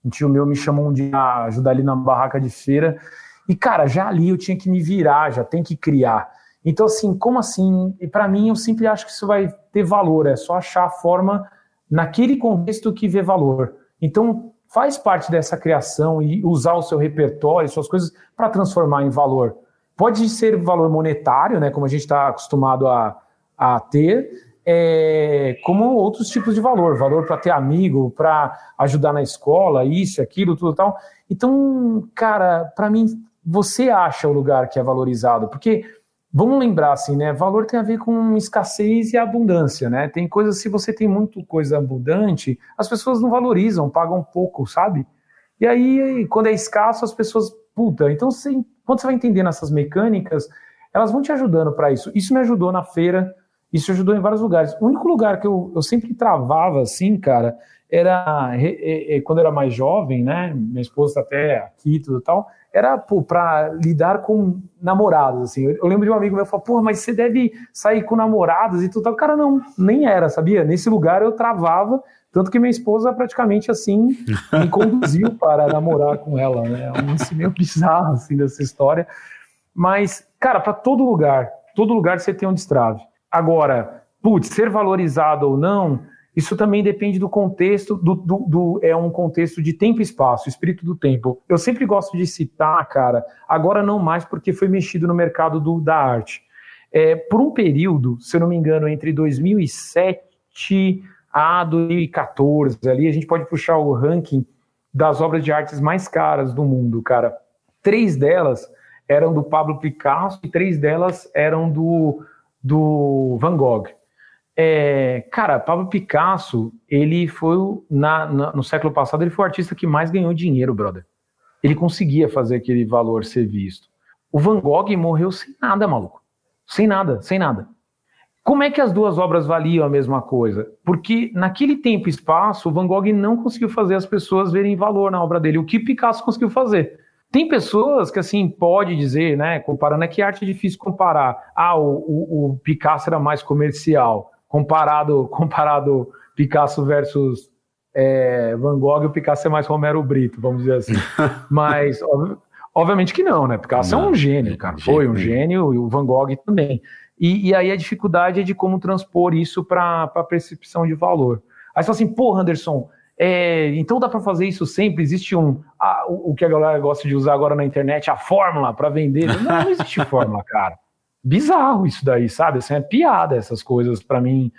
Speaker 2: Um tio meu me chamou um dia a ajudar ali na barraca de feira. E, cara, já ali eu tinha que me virar, já tem que criar. Então, assim, como assim? E para mim, eu sempre acho que isso vai ter valor, é só achar a forma naquele contexto que vê valor. Então, faz parte dessa criação e usar o seu repertório, suas coisas, para transformar em valor. Pode ser valor monetário, né, como a gente está acostumado a, a ter, é, como outros tipos de valor, valor para ter amigo, para ajudar na escola, isso, aquilo, tudo tal. Então, cara, para mim, você acha o lugar que é valorizado, porque Vamos lembrar assim, né? Valor tem a ver com escassez e abundância, né? Tem coisas, se você tem muito coisa abundante, as pessoas não valorizam, pagam pouco, sabe? E aí, quando é escasso, as pessoas, puta, então você, quando você vai entendendo essas mecânicas, elas vão te ajudando para isso. Isso me ajudou na feira, isso ajudou em vários lugares. O único lugar que eu, eu sempre travava assim, cara, era é, é, quando eu era mais jovem, né? Minha esposa tá até aqui e tudo tal era para lidar com namorados, assim. Eu, eu, lembro de um amigo meu falou, porra, mas você deve sair com namorados e tudo tal. Cara, não, nem era, sabia? Nesse lugar eu travava, tanto que minha esposa praticamente, assim, me conduziu para namorar com ela, né? É um lance meio bizarro, assim, dessa história. Mas, cara, para todo lugar, todo lugar você tem um destrave. Agora, putz, ser valorizado ou não, isso também depende do contexto, do, do, do, é um contexto de tempo e espaço, espírito do tempo. Eu sempre gosto de citar, cara, agora não mais porque foi mexido no mercado do, da arte. É, por um período, se eu não me engano, entre 2007 a 2014, ali a gente pode puxar o ranking das obras de artes mais caras do mundo, cara. Três delas eram do Pablo Picasso e três delas eram do, do Van Gogh. É, cara, Pablo Picasso, ele foi na, na, no século passado, ele foi o artista que mais ganhou dinheiro, brother. Ele conseguia fazer aquele valor ser visto. O Van Gogh morreu sem nada, maluco. Sem nada, sem nada. Como é que as duas obras valiam a mesma coisa? Porque naquele tempo e espaço, o Van Gogh não conseguiu fazer as pessoas verem valor na obra dele. O que Picasso conseguiu fazer? Tem pessoas que, assim, pode dizer, né, comparando, é que arte é difícil comparar. Ah, o, o, o Picasso era mais comercial comparado, comparado Picasso versus é, Van Gogh, o Picasso é mais Romero Brito, vamos dizer assim. Mas, ob, obviamente que não, né? Picasso não, é um gênio, cara. Foi um gênio e o Van Gogh também. E, e aí a dificuldade é de como transpor isso para a percepção de valor. Aí você fala assim, pô, Anderson, é, então dá para fazer isso sempre? Existe um. A, o, o, que a galera gosta de usar agora na internet, a fórmula para vender. Não, não existe fórmula, cara bizarro isso daí, sabe? Assim, é piada essas coisas para mim.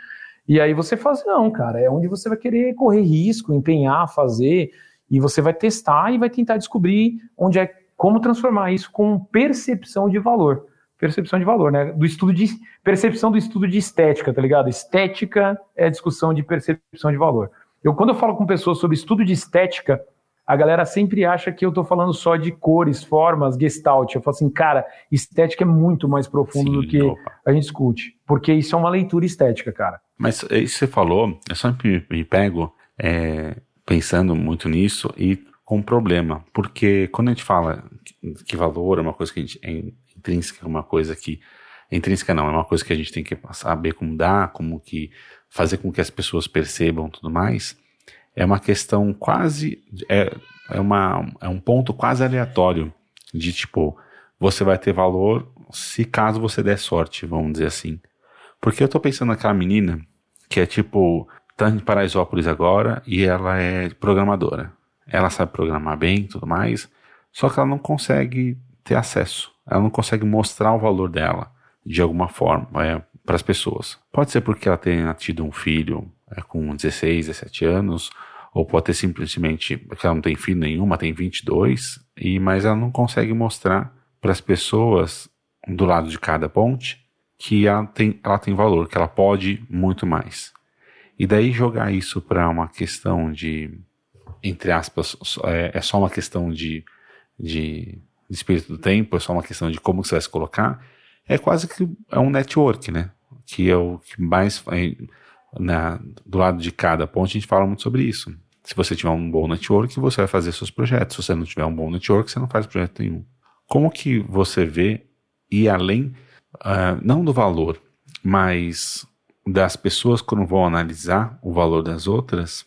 Speaker 2: E aí você faz, não, cara, é onde você vai querer correr risco, empenhar, fazer, e você vai testar e vai tentar descobrir onde é como transformar isso com percepção de valor. Percepção de valor, né? Do estudo de percepção do estudo de estética, tá ligado? Estética é discussão de percepção de valor. Eu quando eu falo com pessoas sobre estudo de estética, a galera sempre acha que eu estou falando só de cores, formas, gestalt. Eu falo assim, cara, estética é muito mais profundo Sim, do que opa. a gente discute. Porque isso é uma leitura estética, cara.
Speaker 1: Mas é isso você falou, eu sempre me pego é, pensando muito nisso e com um problema. Porque quando a gente fala que valor é uma coisa que a gente é intrínseca, uma coisa que. É intrínseca não, é uma coisa que a gente tem que saber como dar, como que fazer com que as pessoas percebam tudo mais é uma questão quase. É, é, uma, é um ponto quase aleatório. De tipo, você vai ter valor se caso você der sorte, vamos dizer assim. Porque eu tô pensando naquela menina que é tipo, tá em Paraisópolis agora e ela é programadora. Ela sabe programar bem e tudo mais, só que ela não consegue ter acesso. Ela não consegue mostrar o valor dela de alguma forma é, para as pessoas. Pode ser porque ela tenha tido um filho é, com 16, 17 anos, Ou pode ter simplesmente, porque ela não tem filho nenhuma, tem 22, e, mas ela não consegue mostrar para as pessoas do lado de cada ponte que ela tem, ela tem valor, que ela pode muito mais. E daí jogar isso para uma questão de, entre aspas, é, é só uma questão de, de, de, espírito do tempo, é só uma questão de como você vai se colocar, é quase que é um network, né? Que é o que mais. É, na, do lado de cada ponte a gente fala muito sobre isso. Se você tiver um bom network, você vai fazer seus projetos. Se você não tiver um bom network, você não faz projeto nenhum. Como que você vê, e além, uh, não do valor, mas das pessoas quando vão analisar o valor das outras,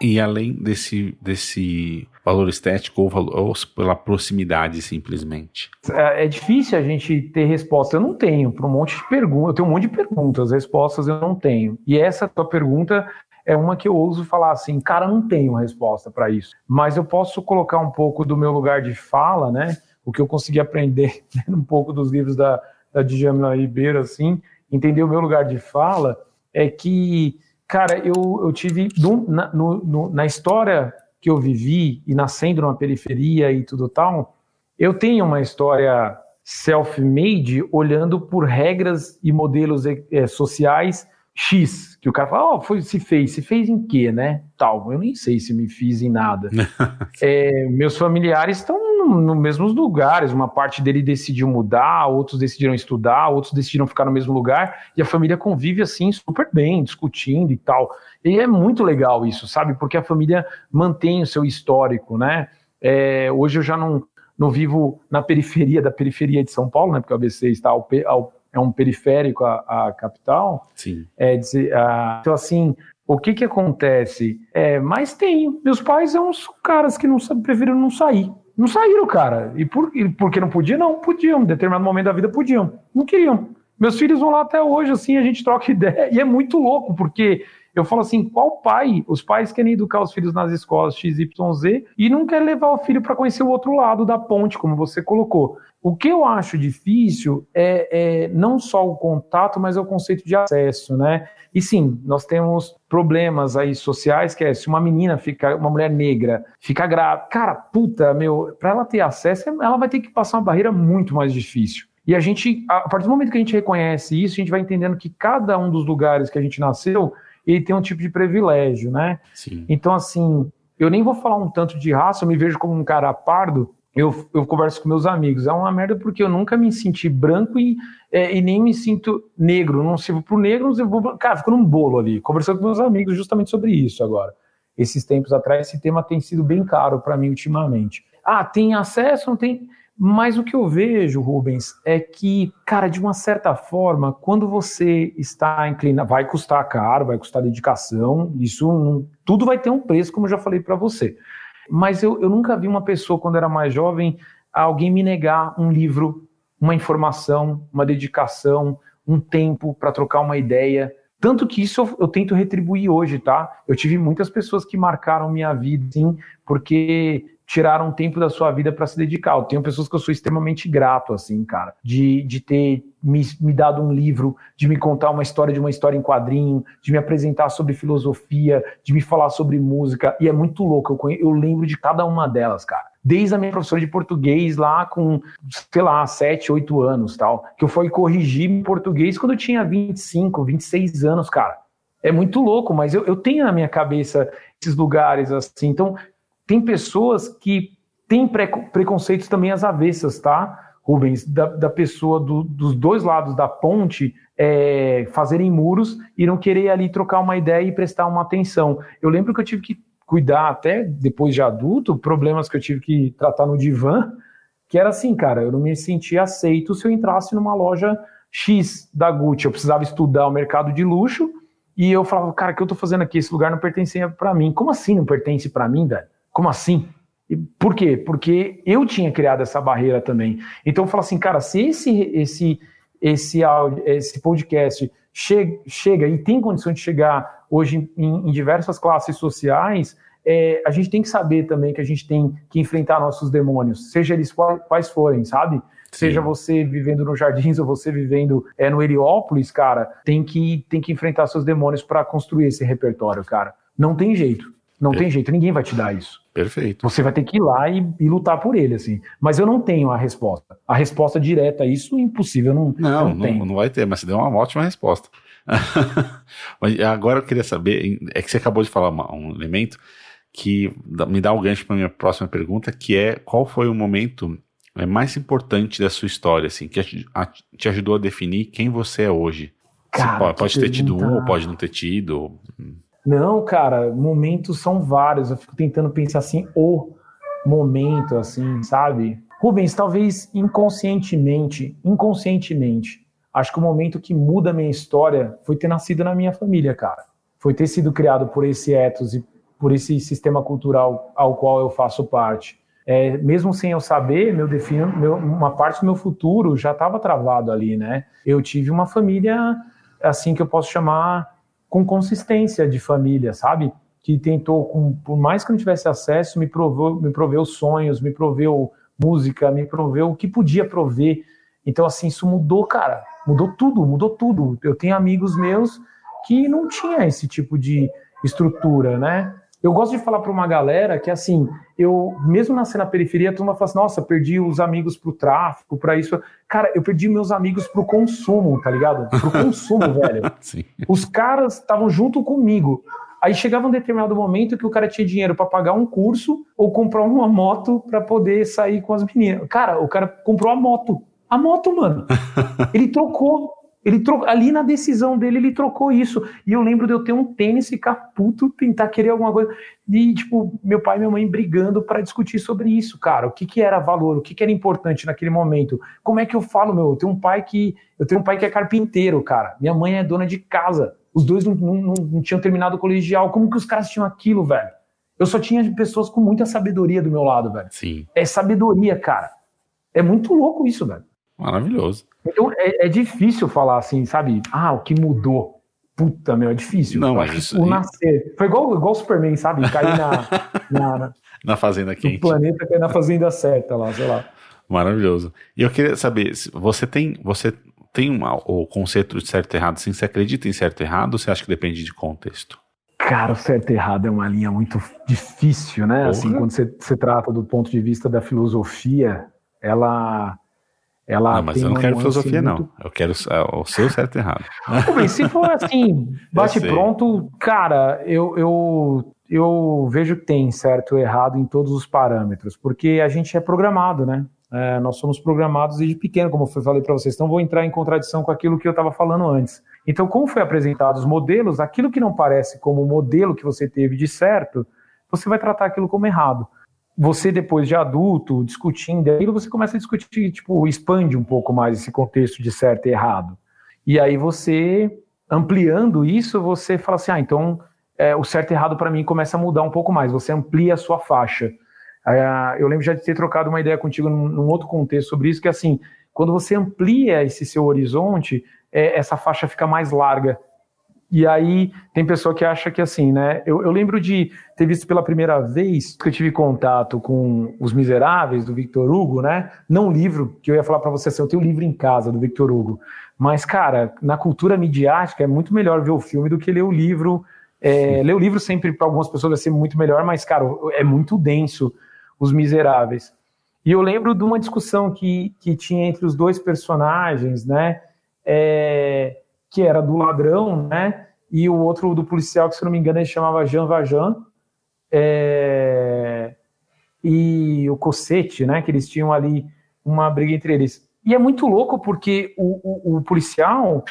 Speaker 1: e além desse, desse valor estético ou, valor, ou pela proximidade simplesmente?
Speaker 2: É, é, difícil a gente ter resposta. Eu não tenho para um monte de perguntas. Eu tenho um monte de perguntas, respostas eu não tenho. E essa tua pergunta é uma que eu ouso falar assim, cara, não tenho resposta para isso. Mas eu posso colocar um pouco do meu lugar de fala, né? O que eu consegui aprender um pouco dos livros da, da Djamila Ribeiro, assim, entender o meu lugar de fala, é que, cara, eu, eu tive, na, no, na história que eu vivi e nascendo numa periferia e tudo tal, eu tenho uma história self-made olhando por regras e modelos é, sociais X, que o cara fala, ó, oh, foi, se fez, se fez em quê, né? Tal, eu nem sei se me fiz em nada. é, meus familiares estão nos mesmos lugares, uma parte dele decidiu mudar, outros decidiram estudar, outros decidiram ficar no mesmo lugar, e a família convive assim super bem, discutindo e tal. E é muito legal isso, sabe? Porque a família mantém o seu histórico, né? É, hoje eu já não, não vivo na periferia da periferia de São Paulo, né? Porque o ABC está ao, ao é um periférico à, à capital.
Speaker 1: Sim.
Speaker 2: É, a, então, assim, o que que acontece? É, mas tem. Meus pais são uns caras que não preferiram não sair. Não saíram, cara. E por, e porque não podia? Não, podiam. Em determinado momento da vida podiam. Não queriam. Meus filhos vão lá até hoje, assim, a gente troca ideia. E é muito louco, porque eu falo assim, qual pai? Os pais querem educar os filhos nas escolas XYZ e não quer levar o filho para conhecer o outro lado da ponte, como você colocou. O que eu acho difícil é, é, não só o contato, mas é o conceito de acesso, né? E sim, nós temos problemas aí sociais, que é se uma menina fica, uma mulher negra, fica grávida, cara, puta, meu, para ela ter acesso, ela vai ter que passar uma barreira muito mais difícil. E a gente, a partir do momento que a gente reconhece isso, a gente vai entendendo que cada um dos lugares que a gente nasceu, ele tem um tipo de privilégio, né?
Speaker 1: Sim.
Speaker 2: Então, assim, eu nem vou falar um tanto de raça, eu me vejo como um cara pardo, eu, eu converso com meus amigos. É uma merda porque eu nunca me senti branco e, é, e nem me sinto negro. Não sirvo pro negro, não sirvo pro... Cara, fico num bolo ali, conversando com meus amigos justamente sobre isso agora. Esses tempos atrás, esse tema tem sido bem caro para mim ultimamente. Ah, tem acesso, não tem. Mas o que eu vejo, Rubens, é que, cara, de uma certa forma, quando você está inclinado, vai custar caro, vai custar dedicação, isso tudo vai ter um preço, como eu já falei para você. Mas eu, eu nunca vi uma pessoa, quando era mais jovem, alguém me negar um livro, uma informação, uma dedicação, um tempo para trocar uma ideia. Tanto que isso eu, eu, tento retribuir hoje, tá? Eu tive muitas pessoas que marcaram minha vida, sim, porque tiraram tempo da sua vida para se dedicar. Eu tenho pessoas que eu sou extremamente grato, assim, cara, de, de ter me, me dado um livro, de me contar uma história de uma história em quadrinho, de me apresentar sobre filosofia, de me falar sobre música. E é muito louco, eu, conheço, eu lembro de cada uma delas, cara. Desde a minha professora de português lá com, sei lá, 7, 8 anos tal, que eu fui corrigir português quando eu tinha 25, 26 anos, cara. É muito louco, mas eu, eu tenho na minha cabeça esses lugares assim. Então, tem pessoas que têm preconceitos também às avessas, tá, Rubens? Da, da pessoa do, dos dois lados da ponte é, fazerem muros e não querer ali trocar uma ideia e prestar uma atenção. Eu lembro que eu tive que cuidar até depois de adulto, problemas que eu tive que tratar no divã, que era assim, cara, eu não me sentia aceito se eu entrasse numa loja X da Gucci. Eu precisava estudar o mercado de luxo e eu falava, cara, o que eu tô fazendo aqui? Esse lugar não pertencia para mim. Como assim não pertence para mim, velho? Como assim? E por quê? Porque eu tinha criado essa barreira também. Então eu falo assim, cara, se esse esse esse esse podcast chega, chega e tem condição de chegar hoje em, em diversas classes sociais, é, a gente tem que saber também que a gente tem que enfrentar nossos demônios, seja eles quais forem, sabe? Sim. Seja você vivendo no Jardins ou você vivendo é, no Heliópolis, cara, tem que, tem que enfrentar seus demônios para construir esse repertório, cara. Não tem jeito. Não tem jeito, ninguém vai te dar isso.
Speaker 1: Perfeito.
Speaker 2: Você vai ter que ir lá e, e, lutar por ele, assim. Mas eu não tenho a resposta. A resposta direta a isso, impossível. Não,
Speaker 1: não, não, não, não vai ter, mas você deu uma ótima resposta. mas agora eu queria saber, é que você acabou de falar um elemento que me dá o um gancho para minha próxima pergunta, que é qual foi o momento é, mais importante da sua história, assim, que te ajudou a definir quem você é hoje? Cara, pode, pode ter tido um ou pode não ter tido.
Speaker 2: Não, cara, momentos são vários. Eu fico tentando pensar assim, o momento, assim, sabe? Rubens, talvez inconscientemente, inconscientemente, acho que o momento que muda a minha história foi ter nascido na minha família, cara. Foi ter sido criado por esse ethos e por esse sistema cultural ao qual eu faço parte. É, mesmo sem eu saber, meu defino, meu, uma parte do meu futuro já estava travado ali, né? Eu tive uma família, assim que eu posso chamar, com consistência de família, sabe? Que tentou, com, por mais que eu não tivesse acesso, me proveu, me proveu sonhos, me proveu música, me proveu o que podia prover. Então, assim, isso mudou, cara. Mudou tudo, mudou tudo. Eu tenho amigos meus que não tinha esse tipo de estrutura, né? Eu gosto de falar para uma galera que, assim, eu, mesmo nascendo na periferia, a turma fala assim: nossa, perdi os amigos pro tráfico, para isso. Cara, eu perdi meus amigos pro consumo, tá ligado? Pro consumo, velho. Sim. Os caras estavam junto comigo. Aí chegava um determinado momento que o cara tinha dinheiro para pagar um curso ou comprar uma moto para poder sair com as meninas. Cara, o cara comprou a moto. A moto, mano. Ele trocou. Ele trocou, ali na decisão dele, ele trocou isso. E eu lembro de eu ter um tênis, ficar puto, tentar querer alguma coisa. E, tipo, meu pai e minha mãe brigando para discutir sobre isso, cara. O que, que era valor, o que, que era importante naquele momento. Como é que eu falo, meu? Eu tenho um pai que. Eu tenho um pai que é carpinteiro, cara. Minha mãe é dona de casa. Os dois não, não, não tinham terminado o colegial. Como que os caras tinham aquilo, velho? Eu só tinha pessoas com muita sabedoria do meu lado, velho.
Speaker 1: Sim.
Speaker 2: É sabedoria, cara. É muito louco isso, velho.
Speaker 1: Maravilhoso.
Speaker 2: Então é, é, difícil falar assim, sabe? Ah, o que mudou? Puta, meu, é difícil.
Speaker 1: Não, mas isso.
Speaker 2: O nascer. Foi igual, igual o Superman, sabe? Cair na.
Speaker 1: na, na fazenda quente.
Speaker 2: O planeta cair na fazenda certa lá, sei lá.
Speaker 1: Maravilhoso. E eu queria saber, você tem. Você tem uma, o conceito de certo e errado, assim, você acredita em certo e errado ou você acha que depende de contexto?
Speaker 2: Cara, o certo e errado é uma linha muito difícil, né? Porra. Assim, quando você, você trata do ponto de vista da filosofia, ela ela
Speaker 1: não, mas eu não quero filosofia, muito... não. Eu quero o seu certo e errado.
Speaker 2: Bem, se for assim, bate pronto, cara, eu, eu, eu vejo que tem certo e errado em todos os parâmetros, porque a gente é programado, né? É, nós somos programados desde pequeno, como eu falei para vocês. Então, vou entrar em contradição com aquilo que eu estava falando antes. Então, como foi apresentado os modelos, aquilo que não parece como o modelo que você teve de certo, você vai tratar aquilo como errado você depois de adulto, discutindo aquilo, você começa a discutir, tipo, expande um pouco mais esse contexto de certo e errado. E aí você, ampliando isso, você fala assim, ah, então é, o certo e errado para mim começa a mudar um pouco mais, você amplia a sua faixa. É, eu lembro já de ter trocado uma ideia contigo num, num, outro contexto sobre isso, que é assim, quando você amplia esse seu horizonte, é, essa faixa fica mais larga. E aí tem pessoa que acha que assim, né? Eu, eu, lembro de ter visto pela primeira vez que eu tive contato com Os Miseráveis, do Victor Hugo, né? Não o livro, que eu ia falar para você assim, eu tenho o livro em casa do Victor Hugo. Mas, cara, na cultura midiática é muito melhor ver o filme do que ler o livro. É, ler o livro sempre para algumas pessoas vai ser muito melhor, mas, cara, é muito denso Os Miseráveis. E eu lembro de uma discussão que, que tinha entre os dois personagens, né? É, que era do ladrão, né? E o outro do policial, que se não me engano ele chamava Jean Valjean. É... E o Cossete, né? Que eles tinham ali uma briga entre eles. E é muito louco porque o, o, o policial,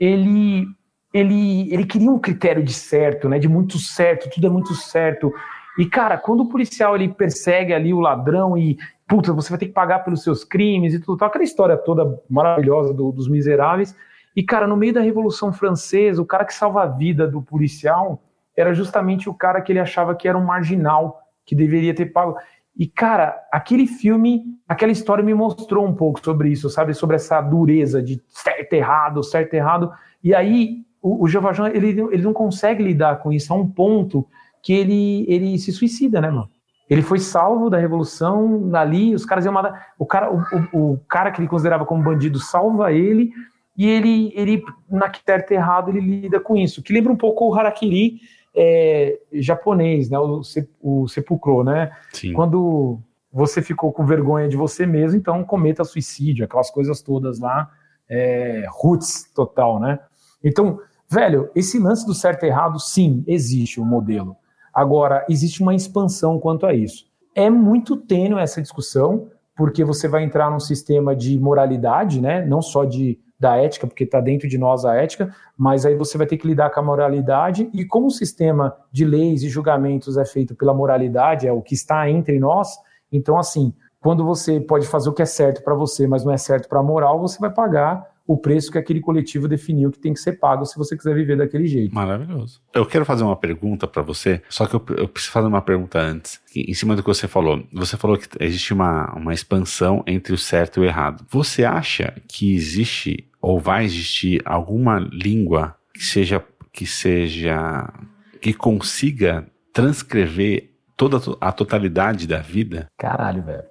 Speaker 2: ele, ele, ele queria um critério de certo, né? De muito certo, tudo é muito certo. E, cara, quando o policial ele persegue ali o ladrão e, puta, você vai ter que pagar pelos seus crimes e tudo, aquela história toda maravilhosa do, dos miseráveis, e, cara, no meio da Revolução Francesa, o cara que salva a vida do policial era justamente o cara que ele achava que era um marginal, que deveria ter pago. E, cara, aquele filme, aquela história me mostrou um pouco sobre isso, sabe? Sobre essa dureza de certo, errado, certo, errado. E aí, o, o Jean ele, ele não consegue lidar com isso a um ponto que ele, ele se suicida, né, mano? Ele foi salvo da revolução ali, os caras iam matar. O cara, o, o, o cara que ele considerava como bandido salva ele, e ele, ele na certo errado, ele lida com isso, que lembra um pouco o Harakiri, é, japonês, né? O, o sepulcro, né? Sim. Quando você ficou com vergonha de você mesmo, então cometa suicídio, aquelas coisas todas lá, é, roots total, né? Então, velho, esse lance do certo e errado, sim, existe o um modelo. Agora, existe uma expansão quanto a isso. É muito tênue essa discussão, porque você vai entrar num sistema de moralidade, né? Não só de da ética, porque está dentro de nós a ética, mas aí você vai ter que lidar com a moralidade e como o sistema de leis e julgamentos é feito pela moralidade, é o que está entre nós, então assim, quando você pode fazer o que é certo para você, mas não é certo para a moral, você vai pagar o preço que aquele coletivo definiu que tem que ser pago se você quiser viver daquele jeito.
Speaker 1: Maravilhoso. Eu quero fazer uma pergunta para você, só que eu, eu, preciso fazer uma pergunta antes, em cima do que você falou. Você falou que existe uma, uma expansão entre o certo e o errado. Você acha que existe ou vai existir alguma língua que seja que seja que consiga transcrever toda a totalidade da vida?
Speaker 2: Caralho, velho.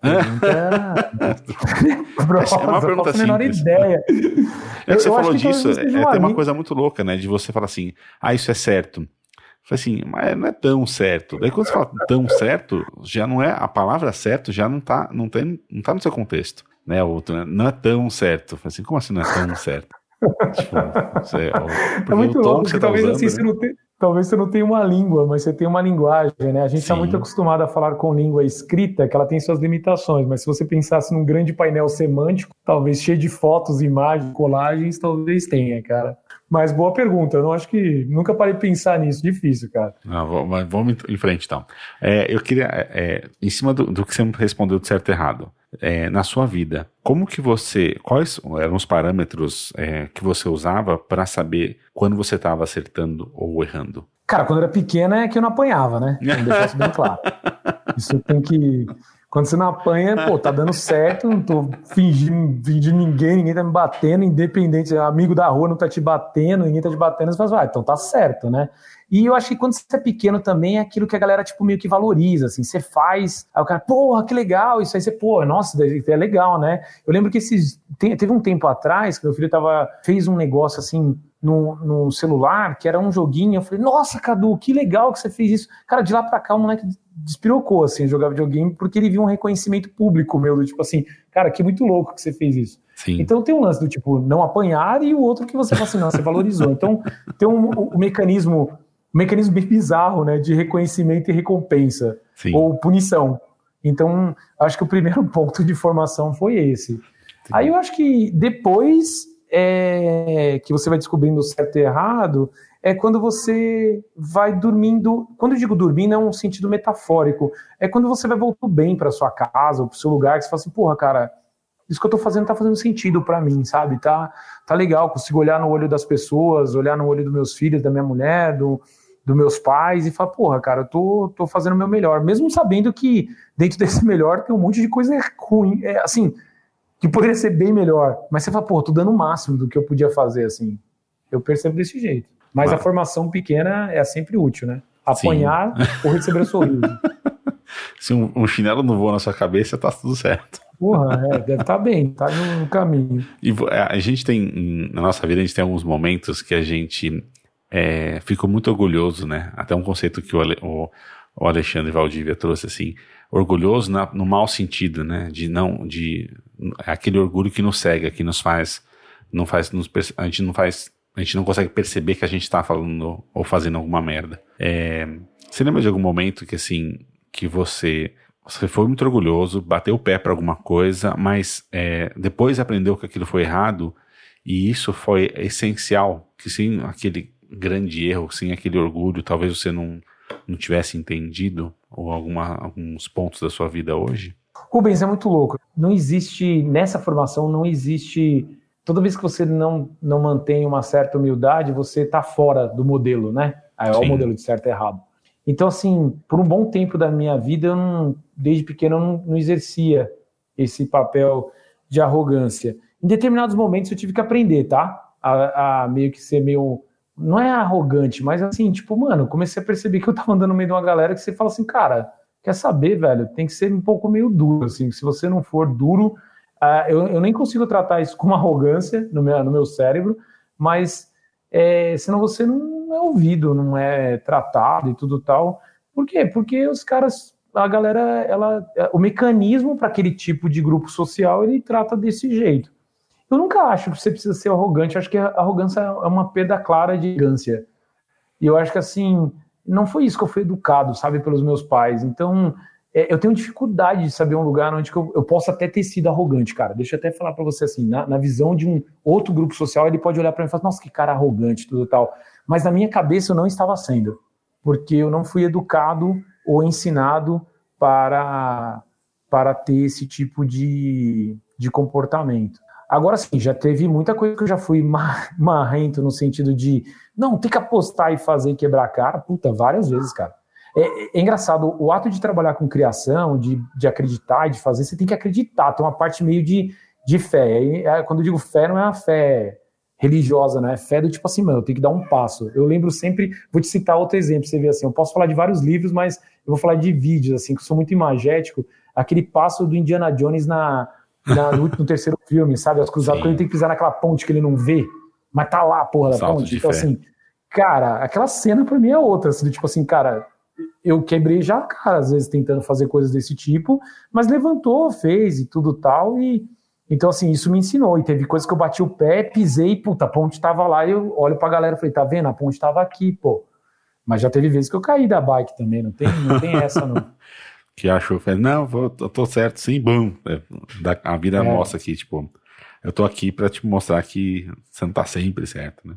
Speaker 2: Nossa, é uma pergunta simples. menor ideia.
Speaker 1: É que você falou disso, é, tem uma coisa muito louca, né? De você falar assim, ah, isso é certo. Falei assim, mas não é tão certo. Daí quando você fala tão certo, já não é, a palavra certo já não tá, não tem, não tá no seu contexto né? Outro, né? não é tão certo. Falei assim, como assim não é tão certo? tipo,
Speaker 2: você, é muito louco, que tá talvez usando, assim, né? você não tem, talvez você não tenha uma língua, mas você tem uma linguagem, né? A gente está muito acostumado a falar com língua escrita, que ela tem suas limitações, mas se você pensasse num grande painel semântico, talvez cheio de fotos, imagens, colagens, talvez tenha, cara. Mas boa pergunta, eu não acho que. Nunca parei de pensar nisso, difícil, cara.
Speaker 1: Não, mas vamos em frente então. É, eu queria, é, é, em cima do, do, que você respondeu de certo e errado, é, na sua vida, como que você. Quais eram os parâmetros é, que você usava para saber quando você estava acertando ou errando?
Speaker 2: Cara, quando eu era pequena é que eu não apanhava, né? Vamos deixar isso bem claro. Isso tem que. Quando você não apanha, pô, tá dando certo, não tô fingindo, fingindo ninguém, ninguém tá me batendo, independente, amigo da rua não tá te batendo, ninguém tá te batendo, você fala, ah, então tá certo, né? E eu acho que quando você é pequeno também é aquilo que a galera, tipo, meio que valoriza, assim, você faz, aí o cara, porra, que legal, isso aí você, pô, nossa, é legal, né? Eu lembro que esses, teve um tempo atrás que meu filho tava, fez um negócio assim, no, no, celular, que era um joguinho. Eu falei, nossa, Cadu, que legal que você fez isso. Cara, de lá pra cá o moleque despirocou, assim, jogar videogame, porque ele viu um reconhecimento público meu, do tipo assim, cara, que muito louco que você fez isso. Sim. Então tem um lance do tipo, não apanhar, e o outro que você fala assim, não, você valorizou. Então tem um, um, um mecanismo, um mecanismo bem bizarro, né, de reconhecimento e recompensa, Sim. ou punição. Então, acho que o primeiro ponto de formação foi esse. Sim. Aí eu acho que depois é, que você vai descobrindo certo e errado, é quando você vai dormindo. Quando eu digo dormindo, é um sentido metafórico. É quando você vai voltando bem para sua casa ou para o seu lugar, que você fala assim, porra, cara, isso que eu tô fazendo tá fazendo sentido para mim, sabe? Tá, tá legal, consigo olhar no olho das pessoas, olhar no olho dos meus filhos, da minha mulher, do, dos meus pais e falar, porra, cara, eu tô, tô fazendo o meu melhor. Mesmo sabendo que dentro desse melhor tem um monte de coisa ruim. É, assim, que poderia ser bem melhor. Mas você fala, pô, tô dando o máximo do que eu podia fazer, assim. Eu percebo desse jeito. Mas a formação pequena é sempre útil, né? Apanhar Sim. ou receber sorriso.
Speaker 1: Se um, um, chinelo não voa na sua cabeça, tá tudo certo.
Speaker 2: Porra, é, deve estar tá bem, tá no caminho.
Speaker 1: E é, a gente tem, na nossa vida, a gente tem alguns momentos que a gente é, ficou muito orgulhoso, né? Até um conceito que o, o, o Alexandre Valdívia trouxe, assim, orgulhoso na, no mau sentido, né? De não, de é aquele orgulho que nos cega, que nos faz, não faz, nos, a gente não faz a gente não consegue perceber que a gente está falando ou fazendo alguma merda. É, você lembra de algum momento que assim, que você você foi muito orgulhoso, bateu o pé para alguma coisa, mas é, depois aprendeu que aquilo foi errado e isso foi essencial, que sem aquele grande erro, sem aquele orgulho, talvez você não, não tivesse entendido ou alguma, alguns pontos da sua vida hoje?
Speaker 2: Rubens, é muito louco. Não existe, nessa formação, não existe toda vez que você não, não mantém uma certa humildade, você está fora do modelo, né? Aí é o modelo de certo e errado. Então, assim, por um bom tempo da minha vida, eu não, desde pequeno, eu não, não exercia esse papel de arrogância. Em determinados momentos eu tive que aprender, tá? A, a, meio que ser meio. Não é arrogante, mas assim, tipo, mano, comecei a perceber que eu tava andando no meio de uma galera que você fala assim, cara, quer saber, velho? Tem que ser um pouco meio duro, assim. Se você não for duro, Uh, eu, eu, nem consigo tratar isso como arrogância no meu, no meu cérebro, mas é, senão você não, é ouvido, não é tratado e tudo tal. Por quê? Porque os caras, a galera, ela, o mecanismo para aquele tipo de grupo social, ele trata desse jeito. Eu nunca acho que você precisa ser arrogante, acho que a arrogância é uma perda clara de arrogância. E eu acho que assim, não foi isso que eu fui educado, sabe, pelos meus pais. Então, é, eu tenho dificuldade de saber um lugar onde eu, eu posso até ter sido arrogante, cara. Deixa eu até falar para você assim, na, na, visão de um outro grupo social, ele pode olhar para mim e falar, nossa, que cara arrogante, tudo tal. Mas na minha cabeça eu não estava sendo, porque eu não fui educado ou ensinado para, para ter esse tipo de, de comportamento. Agora sim, já teve muita coisa que eu já fui marrento no sentido de não, tem que apostar e fazer quebrar a cara, puta, várias vezes, cara. É, é, engraçado, o ato de trabalhar com criação, de, de acreditar de fazer, você tem que acreditar, tem uma parte meio de, de fé. E, é, quando eu digo fé, não é uma fé religiosa, né? É fé do tipo assim, mano, eu tenho que dar um passo. Eu lembro sempre, vou te citar outro exemplo, você vê assim, eu posso falar de vários livros, mas eu vou falar de vídeos, assim, que eu sou muito imagético. Aquele passo do Indiana Jones na, na no, no, terceiro filme, sabe? As cruzadas, quando ele tem que pisar naquela ponte que ele não vê, mas tá lá porra da Salto ponte. Então, fé. assim, cara, aquela cena pra mim é outra, assim, tipo assim, cara, eu quebrei já a cara, às vezes, tentando fazer coisas desse tipo, mas levantou, fez e tudo tal, e então, assim, isso me ensinou, e teve coisas que eu bati o pé, pisei, puta, a ponte tava lá, e eu olho pra galera e falei, tá vendo, a ponte tava aqui, pô, mas já teve vezes que eu caí da bike também, não tem, não tem essa, não.
Speaker 1: que achou, não, vou, eu tô certo sim, bum, é, a vida é. mostra aqui, tipo, eu tô aqui para te mostrar que você não tá sempre certo, né?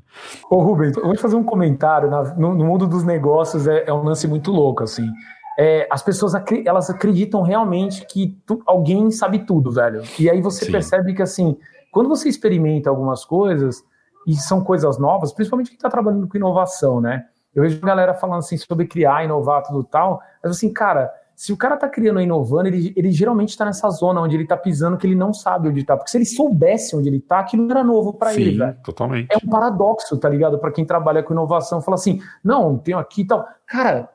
Speaker 2: Ô Rubens, eu vou te fazer um comentário, no, no, mundo dos negócios é, é, um lance muito louco, assim, é, as pessoas elas acreditam realmente que tu, alguém sabe tudo, velho, e aí você Sim. percebe que, assim, quando você experimenta algumas coisas, e são coisas novas, principalmente quem está trabalhando com inovação, né? Eu vejo galera falando assim sobre criar, inovar, tudo tal, mas assim, cara, se o cara tá criando e inovando, ele, ele geralmente está nessa zona onde ele tá pisando que ele não sabe onde tá. Porque se ele soubesse onde ele tá, aquilo era novo para ele, velho.
Speaker 1: totalmente.
Speaker 2: É um paradoxo, tá ligado? Para quem trabalha com inovação, fala assim, não, tenho aqui e tal. Cara,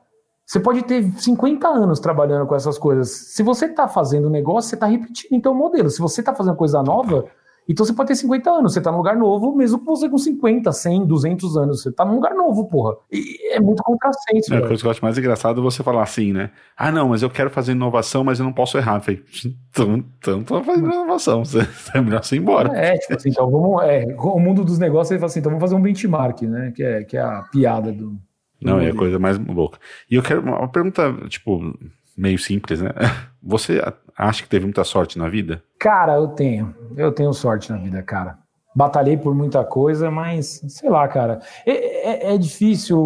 Speaker 2: você pode ter 50 anos trabalhando com essas coisas. Se você tá fazendo negócio, você tá repetindo então o modelo. Se você tá fazendo coisa nova, então você pode ter 50 anos, você tá num lugar novo, mesmo que você com 50, 100, 200 anos, você tá num lugar novo, porra. E é muito contrassenso.
Speaker 1: É, a coisa que eu acho mais engraçado é você falar assim, né? Ah, não, mas eu quero fazer inovação, mas eu não posso errar. Eu falei, então, então tô fazendo inovação, você é melhor você ir embora.
Speaker 2: É, tipo assim, então vamos, é, o mundo dos negócios, ele fala assim, então vamos fazer um benchmark, né? Que é, que é a piada do...
Speaker 1: Não, é a coisa mais louca. E eu quero uma pergunta, tipo, meio simples, né? Você acha que teve muita sorte na vida?
Speaker 2: Cara, eu tenho. Eu tenho sorte na vida, cara. Batalhei por muita coisa, mas sei lá, cara. É, é, é difícil,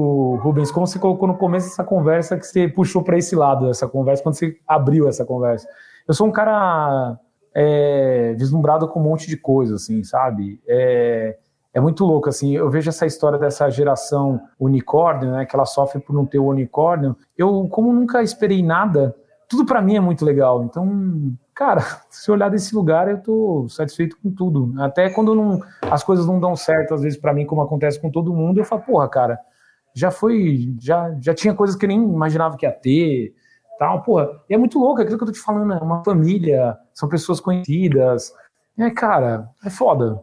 Speaker 2: Rubens, como você colocou no começo dessa conversa, que você puxou para esse lado dessa conversa, quando você abriu essa conversa. Eu sou um cara é, vislumbrado com um monte de coisa, assim, sabe? É, é muito louco, assim, eu vejo essa história dessa geração unicórnio, né, que ela sofre por não ter o unicórnio. Eu, como nunca esperei nada, tudo para mim é muito legal. Então, cara, se olhar desse lugar, eu tô satisfeito com tudo. Até quando não, as coisas não dão certo, às vezes para mim, como acontece com todo mundo, eu falo, porra, cara, já foi, já, já tinha coisas que eu nem imaginava que ia ter, tal, porra. E é muito louco, aquilo que eu tô te falando, é uma família, são pessoas conhecidas. É, cara, é foda.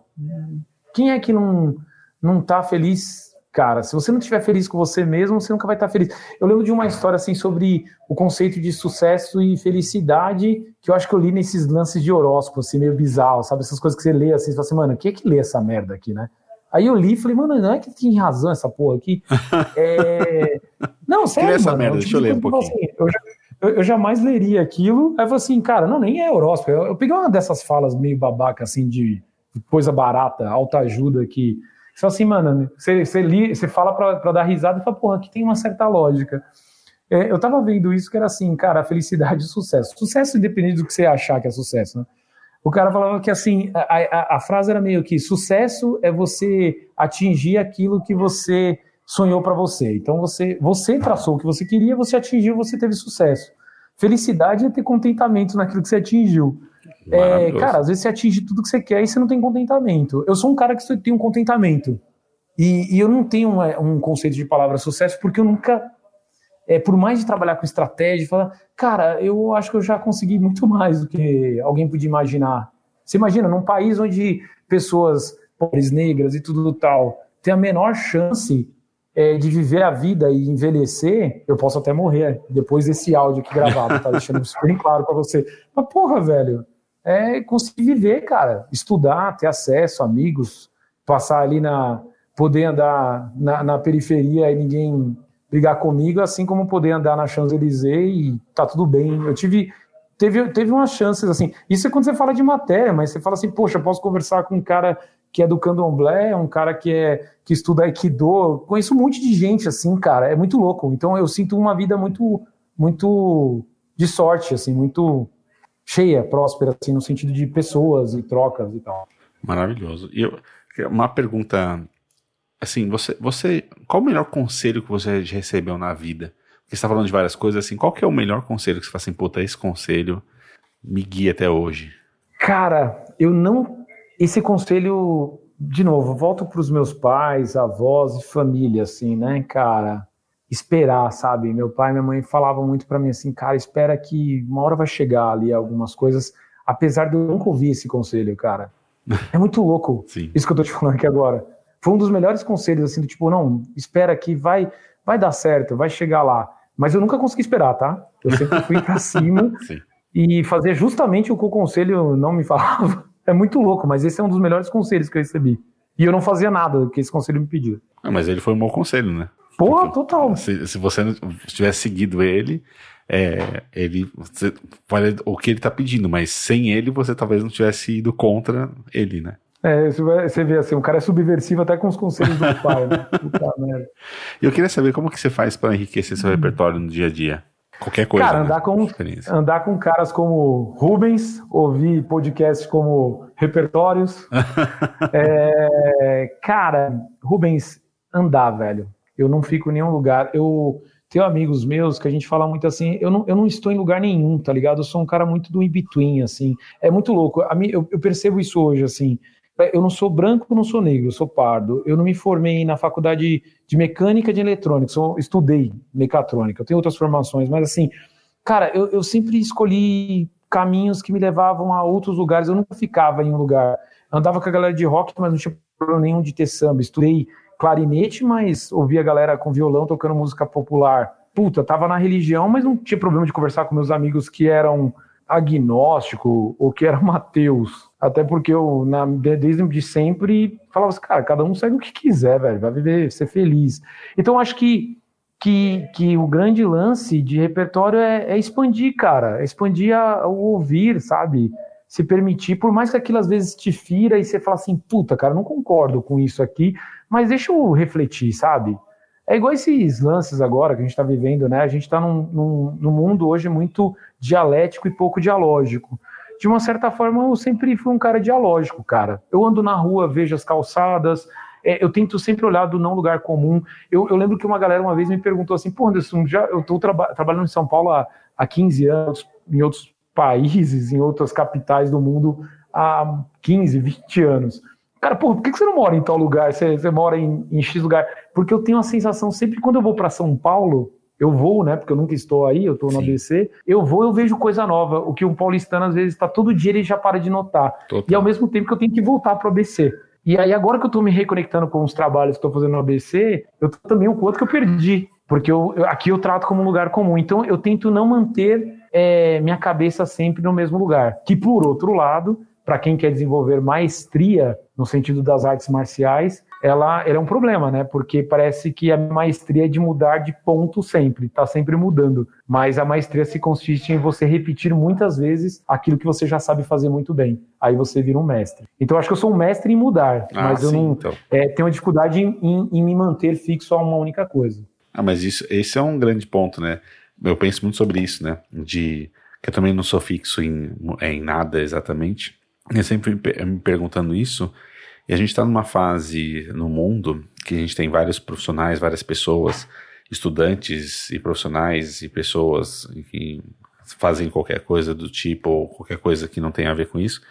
Speaker 2: Quem é que não, não tá feliz cara, se você não estiver feliz com você mesmo, você nunca vai estar feliz. Eu lembro de uma história assim sobre o conceito de sucesso e felicidade, que eu acho que eu li nesses lances de horóscopo, assim, meio bizarro, sabe? Essas coisas que você lê assim, você fala assim, mano, quem é que lê essa merda aqui, né? Aí eu li e falei, mano, não é que tem razão essa porra aqui. É... Não, sério,
Speaker 1: essa mano, merda, deixa eu ler um pouquinho. Assim,
Speaker 2: eu, eu, eu, jamais leria aquilo. Aí eu falei assim, cara, não, nem é horóscopo. Eu, eu peguei uma dessas falas meio babaca, assim, de coisa barata, alta ajuda que só assim, mano, você, você, li, você fala para dar risada e fala, porra, aqui tem uma certa lógica. É, eu tava vendo isso que era assim, cara, a felicidade e o sucesso. Sucesso independente do que você achar que é sucesso, né? O cara falava que assim, a, a, a frase era meio que sucesso é você atingir aquilo que você sonhou para você. Então você, você traçou o que você queria, você atingiu, você teve sucesso. Felicidade é ter contentamento naquilo que você atingiu. É, cara, às vezes você atinge tudo que você quer e você não tem contentamento. Eu sou um cara que tem um contentamento. E, e eu não tenho um, conceito de palavra sucesso porque eu nunca. É, por mais de trabalhar com estratégia, falar, cara, eu acho que eu já consegui muito mais do que alguém podia imaginar. Você imagina, num país onde pessoas pobres, negras e tudo tal têm a menor chance é, de viver a vida e envelhecer, eu posso até morrer depois desse áudio aqui gravado, tá deixando isso bem claro para você. Mas, porra, velho, é conseguir viver, cara. Estudar, ter acesso, amigos, passar ali na. poder andar na, na periferia e ninguém brigar comigo, assim como poder andar na Champs-Élysées e tá tudo bem. Eu tive. Teve, teve umas chances assim. Isso é quando você fala de matéria, mas você fala assim, poxa, posso conversar com um cara que é do candomblé, um cara que é que estuda aikido. Conheço um monte de gente assim, cara, é muito louco. Então eu sinto uma vida muito muito de sorte assim, muito cheia, próspera assim no sentido de pessoas e trocas e tal.
Speaker 1: Maravilhoso. E eu, uma pergunta assim, você você qual o melhor conselho que você recebeu na vida? Porque você está falando de várias coisas assim, qual que é o melhor conselho que você fala assim, puta, esse conselho me guia até hoje?
Speaker 2: Cara, eu não esse conselho, de novo, volto para os meus pais, avós e família, assim, né, cara? Esperar, sabe? Meu pai e minha mãe falavam muito para mim assim, cara, espera que uma hora vai chegar ali algumas coisas, apesar de eu nunca ouvir esse conselho, cara. É muito louco
Speaker 1: Sim.
Speaker 2: isso que eu tô te falando aqui agora. Foi um dos melhores conselhos, assim, do tipo, não, espera que vai, vai dar certo, vai chegar lá. Mas eu nunca consegui esperar, tá? Eu sempre fui para cima e fazer justamente o que o conselho não me falava. É muito louco, mas esse é um dos melhores conselhos que eu recebi. E eu não fazia nada que esse conselho me pediu.
Speaker 1: Ah, mas ele foi um bom conselho, né?
Speaker 2: Porra, Porque, total.
Speaker 1: Se, se, você não tivesse seguido ele, é, ele você, o que ele tá pedindo, mas sem ele você talvez não tivesse ido contra ele, né?
Speaker 2: É, você vê assim, o cara é subversivo até com os conselhos do pai, né? Puta merda.
Speaker 1: Eu queria saber como que você faz para enriquecer seu repertório no dia a dia. Qualquer coisa.
Speaker 2: Cara, andar, né? com, andar com caras como Rubens, ouvir podcasts como Repertórios. é, cara, Rubens, andar, velho. Eu não fico em nenhum lugar. Eu tenho amigos meus que a gente fala muito assim, eu não, eu não estou em lugar nenhum, tá ligado? Eu sou um cara muito do in-between, assim. É muito louco. A mim, eu, eu percebo isso hoje, assim. É, eu não sou branco, não sou negro, eu sou pardo. Eu não me formei na faculdade de mecânica de eletrônica, sou, estudei mecatrônica, eu tenho outras formações, mas assim, cara, eu, eu sempre escolhi caminhos que me levavam a outros lugares, eu nunca ficava em um lugar. Andava com a galera de rock, mas não tinha problema nenhum de ter samba. Estudei clarinete, mas ouvia a galera com violão tocando música popular. Puta, tava na religião, mas não tinha problema de conversar com meus amigos que eram agnóstico ou que eram ateus. Até porque eu, na, desde de sempre, falava assim, cara, cada um segue o que quiser, velho, vai viver, ser feliz. Então, acho que, que, que o grande lance de repertório é, é expandir, cara, é expandir a, o ouvir, sabe? Se permitir, por mais que aquilo às vezes te fira e você fala assim, puta, cara, não concordo com isso aqui, mas deixa eu refletir, sabe? É igual esses lances agora que a gente está vivendo, né? A gente está num, num, num mundo hoje muito dialético e pouco dialógico de uma certa forma, eu sempre fui um cara dialógico, cara. Eu ando na rua, vejo as calçadas, é, eu tento sempre olhar do não lugar comum. Eu, eu, lembro que uma galera uma vez me perguntou assim, pô, Anderson, já, eu estou traba trabalhando em São Paulo há, há 15 anos, em outros países, em outras capitais do mundo há 15, 20 anos. Cara, por que você não mora em tal lugar? Você, você mora em, em X lugar? Porque eu tenho a sensação, sempre quando eu vou para São Paulo, eu vou, né? Porque eu nunca estou aí, eu estou no ABC. Eu vou, eu vejo coisa nova. O que um paulistano, às vezes, está todo dia ele já para de notar. Total. E ao mesmo tempo que eu tenho que voltar para o ABC. E aí, agora que eu estou me reconectando com os trabalhos que estou fazendo no ABC, eu tô também um quanto que eu perdi. Porque eu, eu, aqui eu trato como um lugar comum. Então, eu tento não manter é, minha cabeça sempre no mesmo lugar. Que, por outro lado, para quem quer desenvolver maestria no sentido das artes marciais, ela, ela é um problema, né? Porque parece que a maestria é de mudar de ponto sempre, tá sempre mudando. Mas a maestria se consiste em você repetir muitas vezes aquilo que você já sabe fazer muito bem. Aí você vira um mestre. Então eu acho que eu sou um mestre em mudar, ah, mas eu sim, não então. é, tenho uma dificuldade em, em, em, me manter fixo a uma única coisa.
Speaker 1: Ah, mas isso, esse é um grande ponto, né? Eu penso muito sobre isso, né? De que eu também não sou fixo em, em nada exatamente. Eu sempre me perguntando isso e a gente está numa fase no mundo que a gente tem vários profissionais, várias pessoas, estudantes e profissionais e pessoas que fazem qualquer coisa do tipo ou qualquer coisa que não tem a ver com isso,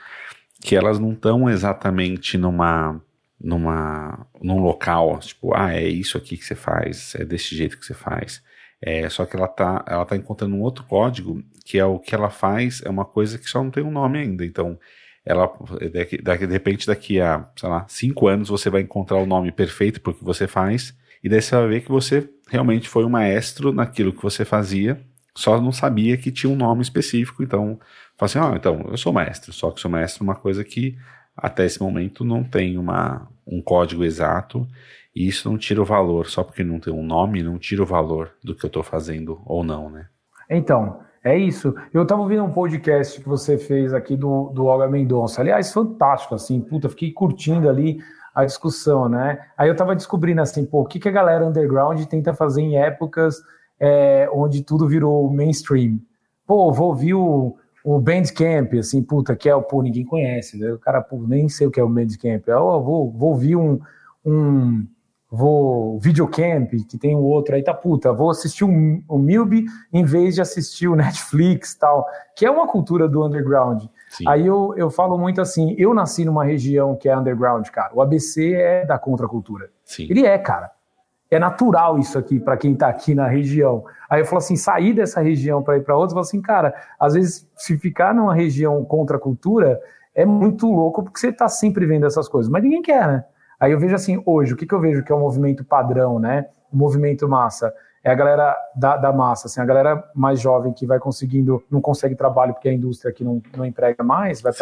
Speaker 1: que elas não estão exatamente numa numa num local, tipo, ah, é isso aqui que você faz, é desse jeito que você faz. É, só que ela tá, ela tá encontrando um outro código que é o que ela faz, é uma coisa que só não tem um nome ainda. Então, ela daqui, daqui, de repente daqui a, sei lá, cinco anos você vai encontrar o nome perfeito porque você faz E daí você vai ver que você realmente foi um maestro naquilo que você fazia, só não sabia que tinha um nome específico. Então, fala assim: ah, então, eu sou maestro, só que sou maestro uma coisa que até esse momento não tem uma, um código exato. E isso não tira o valor, só porque não tem um nome, não tira o valor do que eu estou fazendo ou não, né?
Speaker 2: Então, é isso. Eu estava ouvindo um podcast que você fez aqui do, do Olga Mendonça. Aliás, fantástico, assim, puta, fiquei curtindo ali a discussão, né? Aí eu estava descobrindo assim, pô, o que, que a galera underground tenta fazer em épocas é, onde tudo virou mainstream. Pô, vou ouvir o, o Bandcamp, assim, puta, que é o, pô, ninguém conhece, né? O cara, pô, nem sei o que é o Bandcamp. Eu vou, vou ouvir um, um vou videocamp, que tem um outro aí, tá puta, vou assistir um, um Milby em vez de assistir o Netflix tal, que é uma cultura do underground. Sim. Aí eu, eu falo muito assim, eu nasci numa região que é underground, cara. O ABC é da contracultura. Sim. Ele é, cara. É natural isso aqui para quem tá aqui na região. Aí eu falo assim, sair dessa região para ir para outra, eu falo assim, cara, às vezes se ficar numa região contra a cultura é muito louco porque você tá sempre vendo essas coisas, mas ninguém quer, né? Aí eu vejo assim, hoje, o que, que eu vejo que é o movimento padrão, né? O movimento massa. É a galera da, da massa, assim, a galera mais jovem que vai conseguindo, não consegue trabalho porque a indústria aqui não, não emprega mais, vai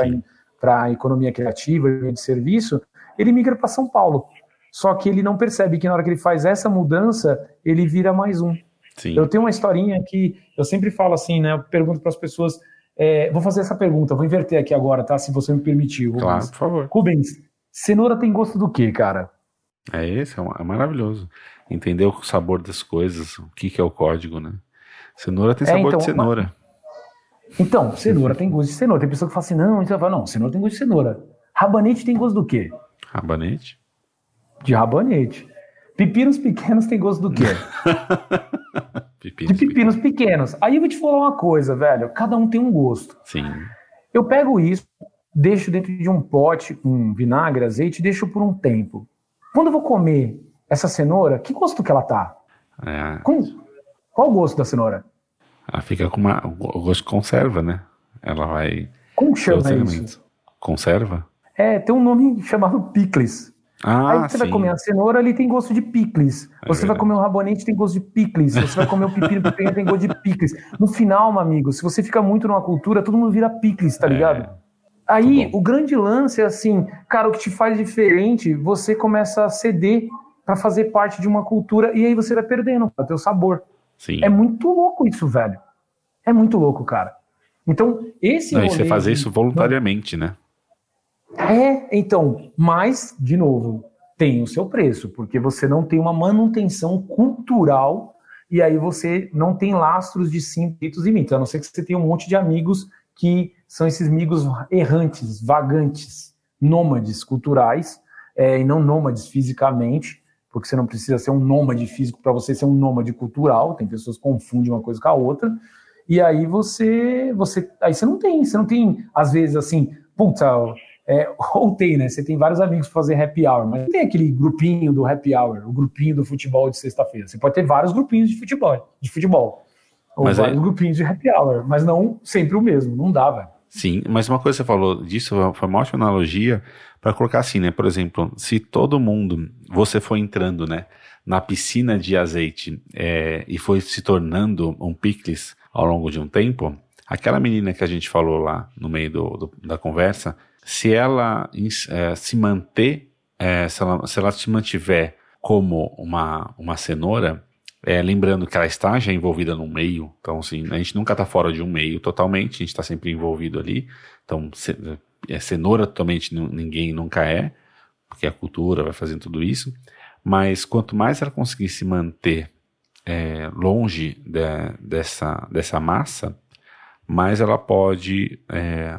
Speaker 2: para a economia criativa de serviço, ele migra para São Paulo. Só que ele não percebe que na hora que ele faz essa mudança, ele vira mais um. Sim. Eu tenho uma historinha que eu sempre falo assim, né? Eu pergunto para as pessoas. É, vou fazer essa pergunta, vou inverter aqui agora, tá? Se você me permitir.
Speaker 1: Claro, por favor.
Speaker 2: Rubens, Cenoura tem gosto do quê, cara?
Speaker 1: É esse, é, é maravilhoso. Entender o sabor das coisas, o que, que é o código, né? Cenoura tem é, sabor então, de cenoura.
Speaker 2: Então, cenoura tem gosto de cenoura. Tem pessoa que fala assim, não, então fala, não, cenoura tem gosto de cenoura. Rabanete tem gosto do quê?
Speaker 1: Rabanete?
Speaker 2: De rabanete. Pepinos pequenos tem gosto do quê? pepinos de pepinos pequenos. pequenos. Aí eu vou te falar uma coisa, velho. Cada um tem um gosto.
Speaker 1: Sim.
Speaker 2: Eu pego isso, deixo dentro de um pote com vinagre, azeite, deixo por um tempo. Quando eu vou comer essa cenoura, que gosto que ela tá? É. Com, qual o gosto da cenoura?
Speaker 1: Ela fica com uma, o gosto de conserva, né? Ela vai.
Speaker 2: Como chama isso?
Speaker 1: Conserva?
Speaker 2: É, tem um nome chamado picles.
Speaker 1: Ah,
Speaker 2: Aí você
Speaker 1: sim.
Speaker 2: vai comer a cenoura, ele tem gosto de picles. É você verdade. vai comer um rabonete, tem gosto de picles. Você vai comer o pepino, pepino tem gosto de picles. No final, meu amigo, se você fica muito numa cultura, todo mundo vira picles, tá é. ligado? É. Aí o grande lance é assim, cara, o que te faz diferente, você começa a ceder para fazer parte de uma cultura e aí você vai perdendo o teu sabor.
Speaker 1: Sim.
Speaker 2: É muito louco isso, velho. É muito louco, cara. Então, esse
Speaker 1: Não, você fazer isso voluntariamente, né?
Speaker 2: É, então, mas, de novo, tem o seu preço, porque você não tem uma manutenção cultural e aí você não tem lastros de simples e mitos, a não ser que você tenha um monte de amigos que são esses amigos errantes, vagantes, nômades culturais, é, e não nômades fisicamente, porque você não precisa ser um nômade físico para você ser um nômade cultural, tem pessoas que confundem uma coisa com a outra, e aí você, você, aí você não tem, você não tem, às vezes, assim, puta, é, ou tem, né, você tem vários amigos para fazer happy hour, mas não tem aquele grupinho do happy hour, o grupinho do futebol de sexta-feira, você pode ter vários grupinhos de futebol, de futebol, ou mas vários é... grupinhos de happy hour, mas não sempre o mesmo, não dá, velho.
Speaker 1: Sim, mas uma coisa que você falou disso foi uma ótima analogia para colocar assim, né? Por exemplo, se todo mundo, você foi entrando, né, na piscina de azeite é, e foi se tornando um picles ao longo de um tempo, aquela menina que a gente falou lá no meio do, do da conversa, se ela é, se manter, é, se, ela, se ela se mantiver como uma, uma cenoura, é, lembrando que ela está já envolvida num meio, então assim, a gente nunca está fora de um meio totalmente, a gente está sempre envolvido ali. Então, é, cenoura totalmente ninguém nunca é, porque a cultura vai fazendo tudo isso. Mas quanto mais ela conseguir se manter é, longe de, dessa, dessa massa, mais ela pode é,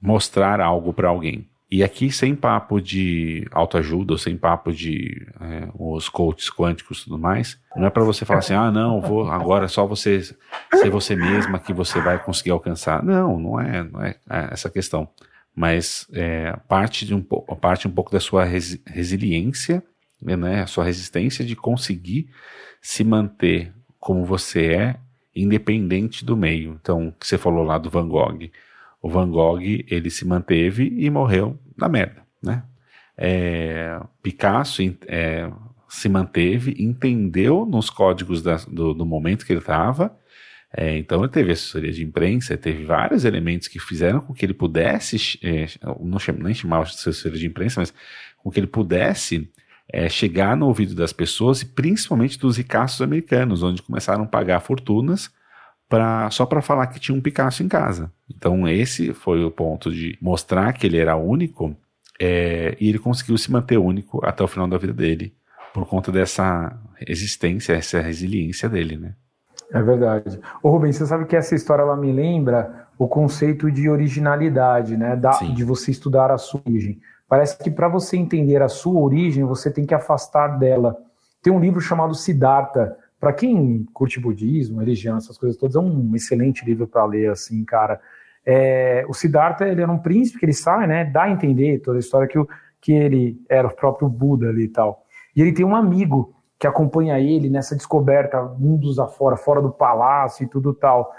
Speaker 1: mostrar algo para alguém. E aqui, sem papo de autoajuda, ou sem papo de é, os coaches quânticos e tudo mais, não é para você falar assim, ah, não, vou agora é só você ser você mesma que você vai conseguir alcançar. Não, não é, não é, é essa questão. Mas é, parte, de um, parte um pouco da sua resi resiliência, né, a sua resistência de conseguir se manter como você é, independente do meio. Então, que você falou lá do Van Gogh o Van Gogh ele se manteve e morreu na merda, né? É, Picasso é, se manteve, entendeu nos códigos da, do, do, momento que ele estava. É, então ele teve assessoria de imprensa, teve vários elementos que fizeram com que ele pudesse, é, não cham, nem chamava de assessoria de imprensa, mas com que ele pudesse é, chegar no ouvido das pessoas e principalmente dos ricaços americanos, onde começaram a pagar fortunas pra, só para falar que tinha um Picasso em casa. Então esse foi o ponto de mostrar que ele era único é, e ele conseguiu se manter único até o final da vida dele por conta dessa resistência, essa resiliência dele, né?
Speaker 2: É verdade. Ô Rubens, você sabe que essa história ela me lembra o conceito de originalidade, né? Da, de você estudar a sua origem. Parece que para você entender a sua origem, você tem que afastar dela. Tem um livro chamado Siddhartha. Para quem curte budismo, religião, essas coisas todas, é um excelente livro para ler, assim, cara. É, o Siddhartha, ele era um príncipe que ele sai, né? Dá a entender toda a história que, o, que ele era o próprio Buda ali e tal. E ele tem um amigo que acompanha ele nessa descoberta, mundos afora, fora do palácio e tudo tal.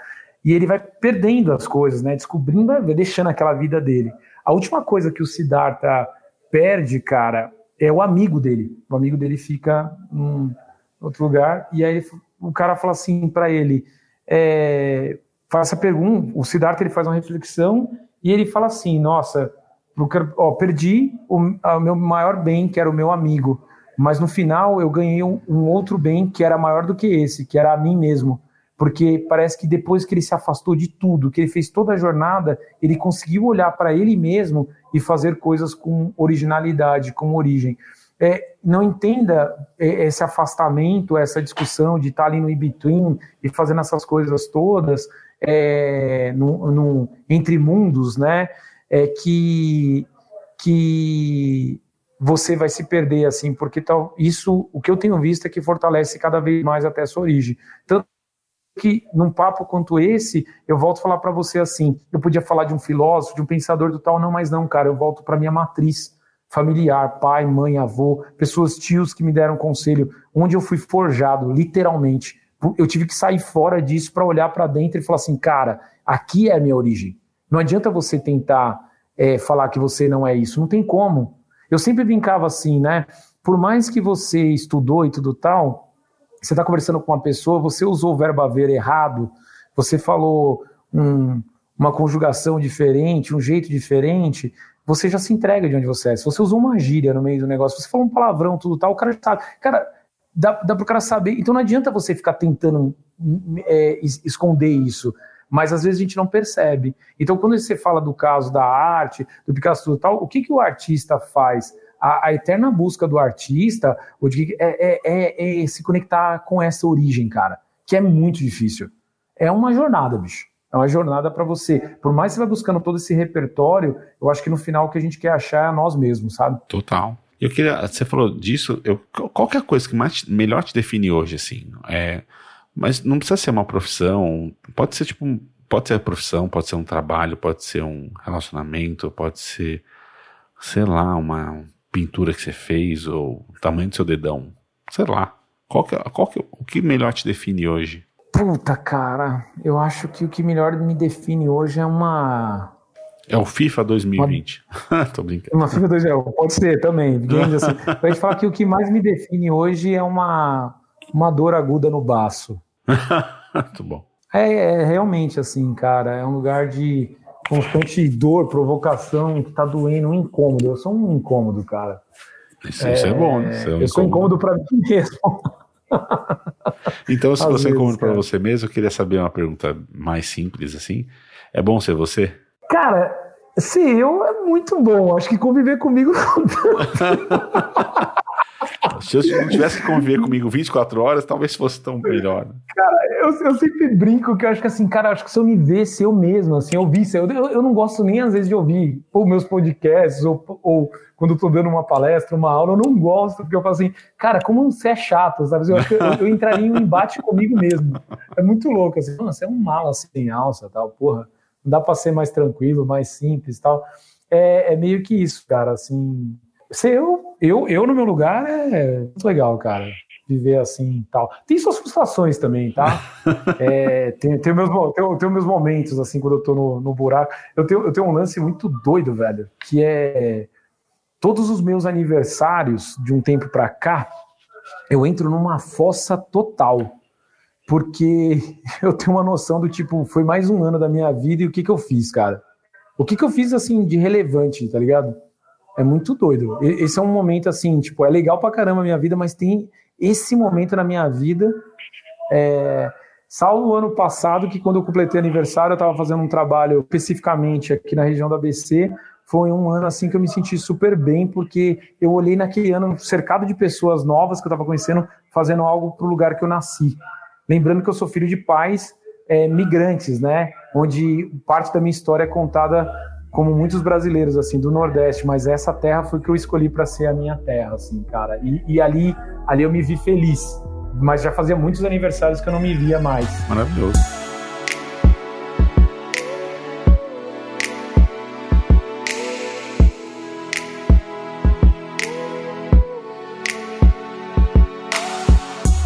Speaker 2: E ele vai perdendo as coisas, né? Descobrindo, vai deixando aquela vida dele. A última coisa que o Siddhartha perde, cara, é o amigo dele. O amigo dele fica em outro lugar e aí o cara fala assim para ele, é, faz essa pergunta, o Siddhartha ele faz uma reflexão e ele fala assim, nossa, ó, perdi o, o, meu maior bem, que era o meu amigo, mas no final eu ganhei um, um outro bem que era maior do que esse, que era a mim mesmo porque parece que depois que ele se afastou de tudo, que ele fez toda a jornada, ele conseguiu olhar para ele mesmo e fazer coisas com originalidade, com origem. É, não entenda é, esse afastamento, essa discussão de estar ali no in-between e fazendo essas coisas todas é, no, no, entre mundos, né? É, que, que você vai se perder assim, porque tal, isso, o que eu tenho visto é que fortalece cada vez mais até sua origem. Tanto que num papo quanto esse, eu volto a falar para você assim, eu podia falar de um filósofo, de um pensador do tal, não, mas não, cara, eu volto para minha matriz familiar, pai, mãe, avô, pessoas, tios que me deram conselho, onde eu fui forjado, literalmente. Eu tive que sair fora disso para olhar para dentro e falar assim, cara, aqui é a minha origem. Não adianta você tentar é, falar que você não é isso, não tem como. Eu sempre brincava assim, né? Por mais que você estudou e tudo tal, você está conversando com uma pessoa, você usou o verbo haver errado, você falou um, uma conjugação diferente, um jeito diferente, você já se entrega de onde você é. Se você usou uma gíria no meio do negócio, você falou um palavrão, tudo tal, o cara sabe. Cara, dá, dá para o cara saber. Então não adianta você ficar tentando é, esconder isso. Mas às vezes a gente não percebe. Então, quando você fala do caso da arte, do Picasso e tal, o que, que o artista faz? a, a eterna busca do artista é, é, é, é se conectar com essa origem, cara, que é muito difícil. É uma jornada, bicho. É uma jornada para você. Por mais que você vai buscando todo esse repertório, eu acho que no final o que a gente quer achar é nós mesmos, sabe?
Speaker 1: Total. Eu queria, você falou disso, eu, qual é a coisa que mais, melhor te define hoje, assim? É, mas não precisa ser uma profissão, pode ser tipo, pode ser profissão, pode ser um trabalho, pode ser um relacionamento, pode ser, sei lá, uma, pintura que você fez ou o tamanho do seu dedão. Sei lá. Qual que, qual que, o que melhor te define hoje?
Speaker 2: Puta, cara, eu acho que o que melhor me define hoje é uma.
Speaker 1: É o FIFA 2020. Uma... Tô brincando.
Speaker 2: Uma FIFA 2020, pode ser também. Assim. pra gente falar que o que mais me define hoje é uma, uma dor aguda no baço.
Speaker 1: Muito bom.
Speaker 2: É, é, realmente assim, cara. É um lugar de constante dor, provocação, que tá doendo, um incômodo. Eu sou um incômodo, cara.
Speaker 1: Isso é, isso é bom. Isso é um
Speaker 2: eu sou incômodo para mim mesmo.
Speaker 1: então, se Às você é incômodo para você mesmo, eu queria saber uma pergunta mais simples assim. É bom ser você?
Speaker 2: Cara, ser eu é muito bom. Acho que conviver comigo
Speaker 1: Se eu não tivesse que conviver comigo 24 horas, talvez fosse tão melhor. Né?
Speaker 2: Cara, eu, eu, sempre brinco que eu acho que assim, cara, acho que se eu me visse eu mesmo, assim, eu visse, eu, eu não gosto nem às vezes de ouvir ou meus podcasts, ou, ou quando eu tô dando uma palestra, uma aula, eu não gosto, porque eu falo assim, cara, como você é chato, sabe? Eu eu, eu entraria em um embate comigo mesmo. É muito louco, assim, você é um mal assim, em alça, tal, porra, não dá pra ser mais tranquilo, mais simples tal. É, é meio que isso, cara, assim, ser eu, eu, eu no meu lugar é muito legal, cara. Viver assim tal. Tem suas frustrações também, tá? é, tem, tem, meus, tem, tem meus momentos, assim, quando eu tô no, no buraco. Eu tenho, eu tenho um lance muito doido, velho, que é todos os meus aniversários de um tempo pra cá, eu entro numa fossa total. Porque eu tenho uma noção do tipo, foi mais um ano da minha vida e o que que eu fiz, cara? O que que eu fiz, assim, de relevante, tá ligado? É muito doido. Esse é um momento, assim, tipo, é legal pra caramba a minha vida, mas tem esse momento na minha vida. É, salvo o ano passado, que quando eu completei aniversário, eu estava fazendo um trabalho especificamente aqui na região da ABC. Foi um ano assim que eu me senti super bem, porque eu olhei naquele ano cercado de pessoas novas que eu estava conhecendo, fazendo algo para o lugar que eu nasci. Lembrando que eu sou filho de pais é, migrantes, né? Onde parte da minha história é contada como muitos brasileiros, assim, do Nordeste, mas essa terra foi que eu escolhi para ser a minha terra, assim, cara. E, e, ali, ali eu me vi feliz. Mas já fazia muitos aniversários que eu não me via mais.
Speaker 1: Maravilhoso.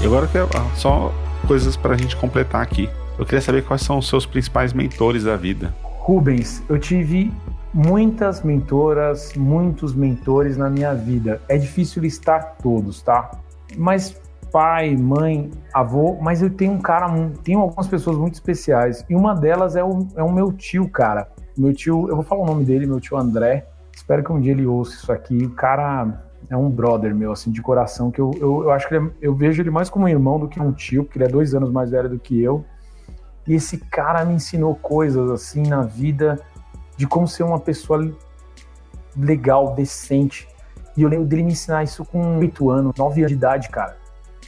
Speaker 1: E agora que só coisas para a gente completar aqui. Eu queria saber quais são os seus principais mentores da vida.
Speaker 2: Rubens, eu tive muitas mentoras, muitos mentores na minha vida. É difícil listar todos, tá? Mas pai, mãe, avô, mas eu tenho um cara, tenho algumas pessoas muito especiais. E uma delas é o, é o meu tio, cara. Meu tio, eu vou falar o nome dele, meu tio André. Espero que um dia ele ouça isso aqui. O cara é um brother meu, assim, de coração, que eu, eu, eu acho que é, eu vejo ele mais como um irmão do que um tio, porque ele é dois anos mais velho do que eu. E esse cara me ensinou coisas assim na vida de como ser uma pessoa legal, decente. E eu lembro dele me ensinar isso com oito anos, nove anos de idade, cara.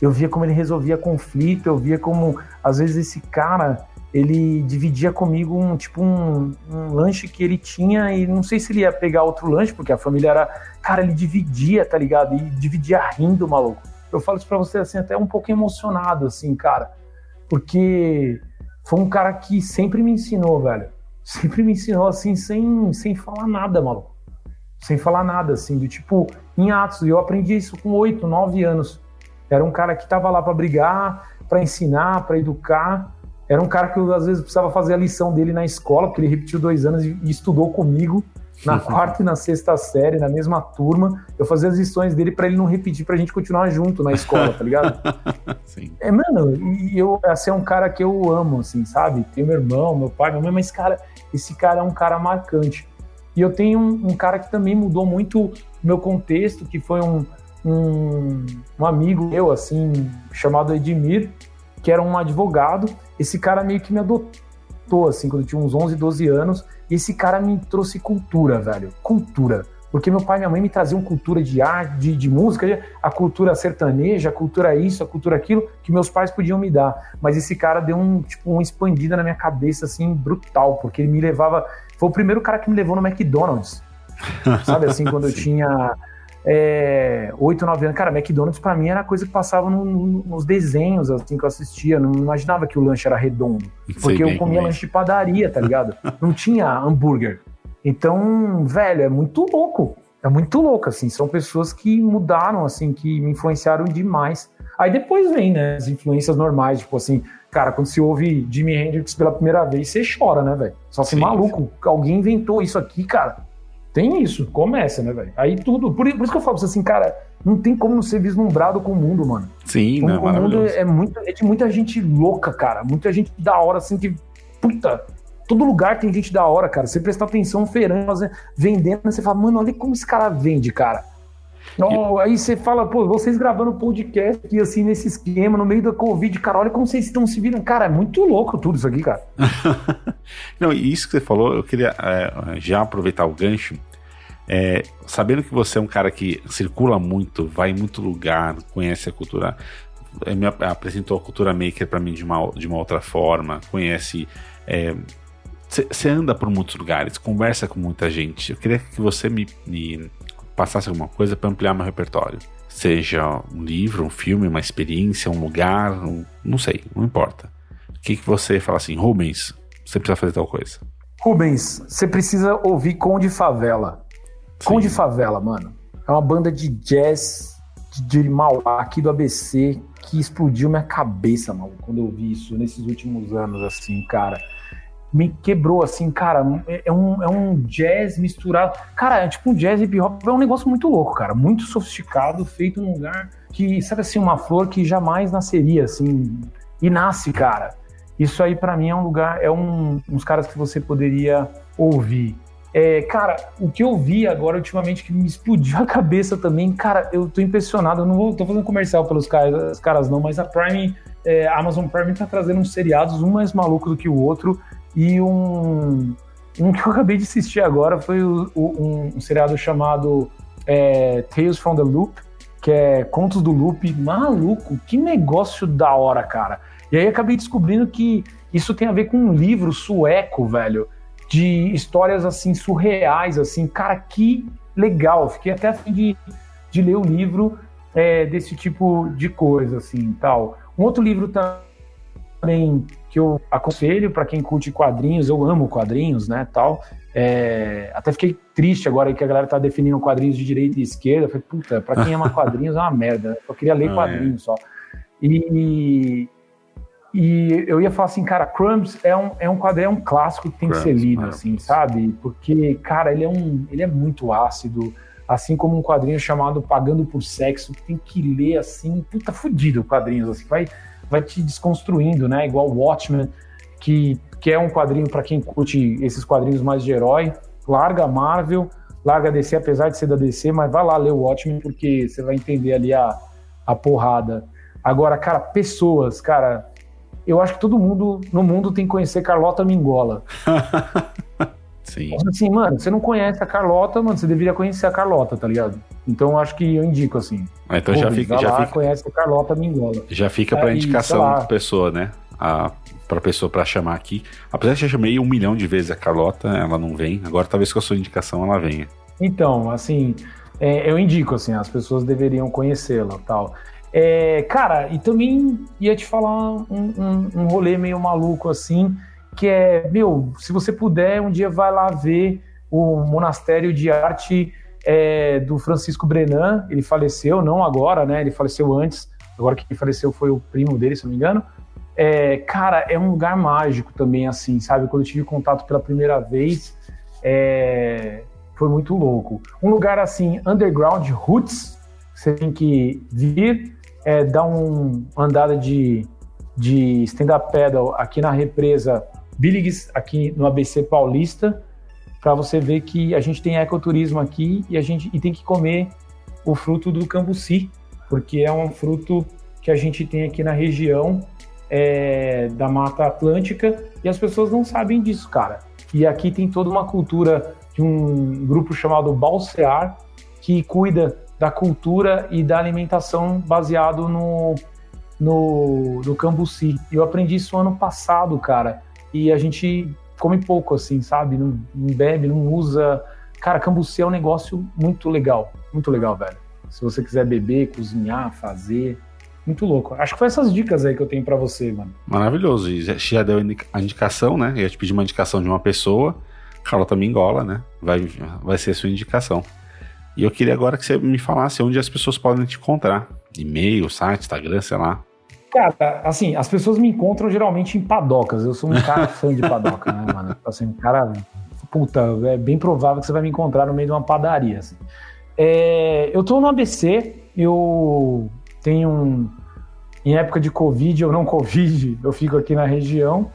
Speaker 2: Eu via como ele resolvia conflito, eu via como às vezes esse cara ele dividia comigo um tipo um, um, lanche que ele tinha e não sei se ele ia pegar outro lanche porque a família era cara ele dividia tá ligado e dividia rindo maluco eu falo isso para você assim até um pouco emocionado assim cara porque foi um cara que sempre me ensinou, velho. Sempre me ensinou assim, sem, sem falar nada, maluco. Sem falar nada, assim, do tipo, em atos. E eu aprendi isso com oito, nove anos. Era um cara que tava lá para brigar, para ensinar, para educar. Era um cara que eu, às vezes, precisava fazer a lição dele na escola, porque ele repetiu dois anos e, e estudou comigo na quarta e na sexta série, na mesma turma. Eu fazia as lições dele para ele não repetir, pra gente continuar junto na escola, tá ligado? Sim. É, mano, e eu, assim, é um cara que eu amo, assim, sabe? Tem meu irmão, meu pai, minha mãe, mas, cara, esse cara é um cara marcante. E eu tenho um, um cara que também mudou muito meu contexto, que foi um, um, um amigo meu, assim, chamado Edmir, que era um advogado. Esse cara meio que me adotou, assim, quando eu tinha uns 11, 12 anos e esse cara me trouxe cultura, velho. Cultura. Porque meu pai e minha mãe me traziam cultura de arte, de, de música, a cultura sertaneja, a cultura isso, a cultura aquilo, que meus pais podiam me dar. Mas esse cara deu um, tipo, uma expandida na minha cabeça, assim, brutal, porque ele me levava. Foi o primeiro cara que me levou no McDonald's. Sabe assim, quando eu tinha é, 8, 9 anos. Cara, McDonald's pra mim era a coisa que passava no, no, nos desenhos, assim, que eu assistia. Não imaginava que o lanche era redondo. Porque eu comia lanche de padaria, tá ligado? não tinha hambúrguer. Então, velho, é muito louco. É muito louco, assim. São pessoas que mudaram, assim, que me influenciaram demais. Aí depois vem, né, as influências normais, tipo assim, cara, quando se ouve Jimi Hendrix pela primeira vez, você chora, né, velho? Só assim, maluco, alguém inventou isso aqui, cara. Tem isso, começa, né, velho? Aí tudo. Por, por, isso que eu falo pra você assim, cara, não tem como não ser vislumbrado com o mundo, mano.
Speaker 1: Sim,
Speaker 2: o,
Speaker 1: né?
Speaker 2: O mundo é, muito, é de muita gente louca, cara. Muita gente da hora, assim, que. Puta, todo lugar tem gente da hora, cara. Você prestar atenção, feirando, vendendo, você fala, mano, olha como esse cara vende, cara. Oh, aí você fala, pô, vocês gravando podcast aqui, assim, nesse esquema, no meio da Covid, cara, olha como vocês estão se virando. Cara, é muito louco tudo isso aqui, cara.
Speaker 1: Não, isso que você falou, eu queria é, já aproveitar o gancho. É, sabendo que você é um cara que circula muito, vai em muito lugar, conhece a cultura, é, me apresentou a cultura maker para mim de uma, de uma outra forma, conhece. Você é, anda por muitos lugares, conversa com muita gente. Eu queria que você me, me passasse alguma coisa para ampliar meu repertório. Seja um livro, um filme, uma experiência, um lugar, um, não sei, não importa. O que, que você fala assim, Rubens, você precisa fazer tal coisa?
Speaker 2: Rubens, você precisa ouvir Conde Favela. Sim. Conde Favela, mano. É uma banda de jazz de Mauá, aqui do ABC, que explodiu minha cabeça, mano, quando eu vi isso nesses últimos anos, assim, cara me quebrou, assim, cara. É um, é um jazz misturado. Cara, é tipo um jazz hip hop. É um negócio muito louco, cara. Muito sofisticado, feito num lugar que, sabe assim, uma flor que jamais nasceria, assim, e nasce, cara. Isso aí para mim é um lugar, é um, uns caras que você poderia ouvir. É, cara, o que eu vi agora ultimamente que me explodiu a cabeça também, cara, eu tô impressionado. Eu não vou, tô fazendo comercial pelos caras, caras não, mas a Prime, é, a Amazon Prime tá trazendo uns seriados, um mais maluco do que o outro, e um, um que eu acabei de assistir agora foi o, o, um, seriado chamado é, Tales from the Loop, que é Contos do Loop. Maluco, que negócio da hora, cara. E aí acabei descobrindo que isso tem a ver com um livro sueco, velho, de histórias assim surreais, assim, cara, que legal. Fiquei até a fim de, de ler o livro é, desse tipo de coisa, assim, tal. Um outro livro também que eu aconselho para quem curte quadrinhos, eu amo quadrinhos, né, tal. É, até fiquei triste agora que a galera tá definindo quadrinhos de direita e esquerda. Eu falei, puta, pra quem ama quadrinhos é uma merda. Eu queria ler ah, quadrinhos é. só. E, e eu ia falar assim, cara, Crumbs é um, é um quadrinho, é um clássico que tem Crumbs, que ser lido, assim, sabe? Porque, cara, ele é, um, ele é muito ácido, assim como um quadrinho chamado Pagando por Sexo, que tem que ler, assim, puta fudido quadrinhos, assim, vai, vai te desconstruindo, né? Igual Watchmen, que, que é um quadrinho para quem curte esses quadrinhos mais de herói. Larga Marvel, larga DC, apesar de ser da DC, mas vai lá ler o Watchmen, porque você vai entender ali a, a porrada. Agora, cara, pessoas, cara, eu acho que todo mundo no mundo tem que conhecer Carlota Mingola. Sim. Assim, mano, você não conhece a Carlota, mano, você deveria conhecer a Carlota, tá ligado? Então eu acho que eu indico assim.
Speaker 1: Ah, então já fica, já
Speaker 2: lá,
Speaker 1: fica.
Speaker 2: conhece a Carlota Mingola.
Speaker 1: Já fica para indicação da pessoa, né? A para pessoa para chamar aqui. Apesar de já chamei um milhão de vezes a Carlota, ela não vem. Agora talvez com a sua indicação ela venha.
Speaker 2: Então, assim, é, eu indico assim, as pessoas deveriam conhecê-la, tal. É, cara, e também ia te falar um, um, um, rolê meio maluco assim, que é, meu, se você puder, um dia vai lá ver o monastério de arte é, do Francisco Brenan. Ele faleceu, não agora, né? Ele faleceu antes. Agora quem faleceu foi o primo dele, se não me engano. É, cara, é um lugar mágico também, assim, sabe? Quando eu tive contato pela primeira vez, é, foi muito louco. Um lugar assim, underground, roots, você tem que vir é, dar um, andada de, de stand-up pedal aqui na represa Billigs, aqui no ABC Paulista, para você ver que a gente tem ecoturismo aqui e a gente e tem que comer o fruto do cambuci, porque é um fruto que a gente tem aqui na região é, da Mata Atlântica e as pessoas não sabem disso, cara. E aqui tem toda uma cultura de um grupo chamado Balsear que cuida da cultura e da alimentação baseado no, no, no cambuci. Eu aprendi isso ano passado, cara. E a gente come pouco, assim, sabe? Não, não bebe, não usa. Cara, cambuci é um negócio muito legal. Muito legal, velho. Se você quiser beber, cozinhar, fazer. Muito louco. Acho que foi essas dicas aí que eu tenho para você, mano.
Speaker 1: Maravilhoso. E já deu a indicação, né? Eu ia te pedir uma indicação de uma pessoa. Carlota Mingola, né? Vai, vai ser a sua indicação. E eu queria agora que você me falasse onde as pessoas podem te encontrar. E-mail, site, Instagram, sei lá.
Speaker 2: Cara, assim, as pessoas me encontram geralmente em padocas. Eu sou um cara fã de padoca, né, mano? Assim, cara, puta, é bem provável que você vai me encontrar no meio de uma padaria. Assim. É, eu tô no ABC, eu tenho um. Em época de Covid ou não Covid, eu fico aqui na região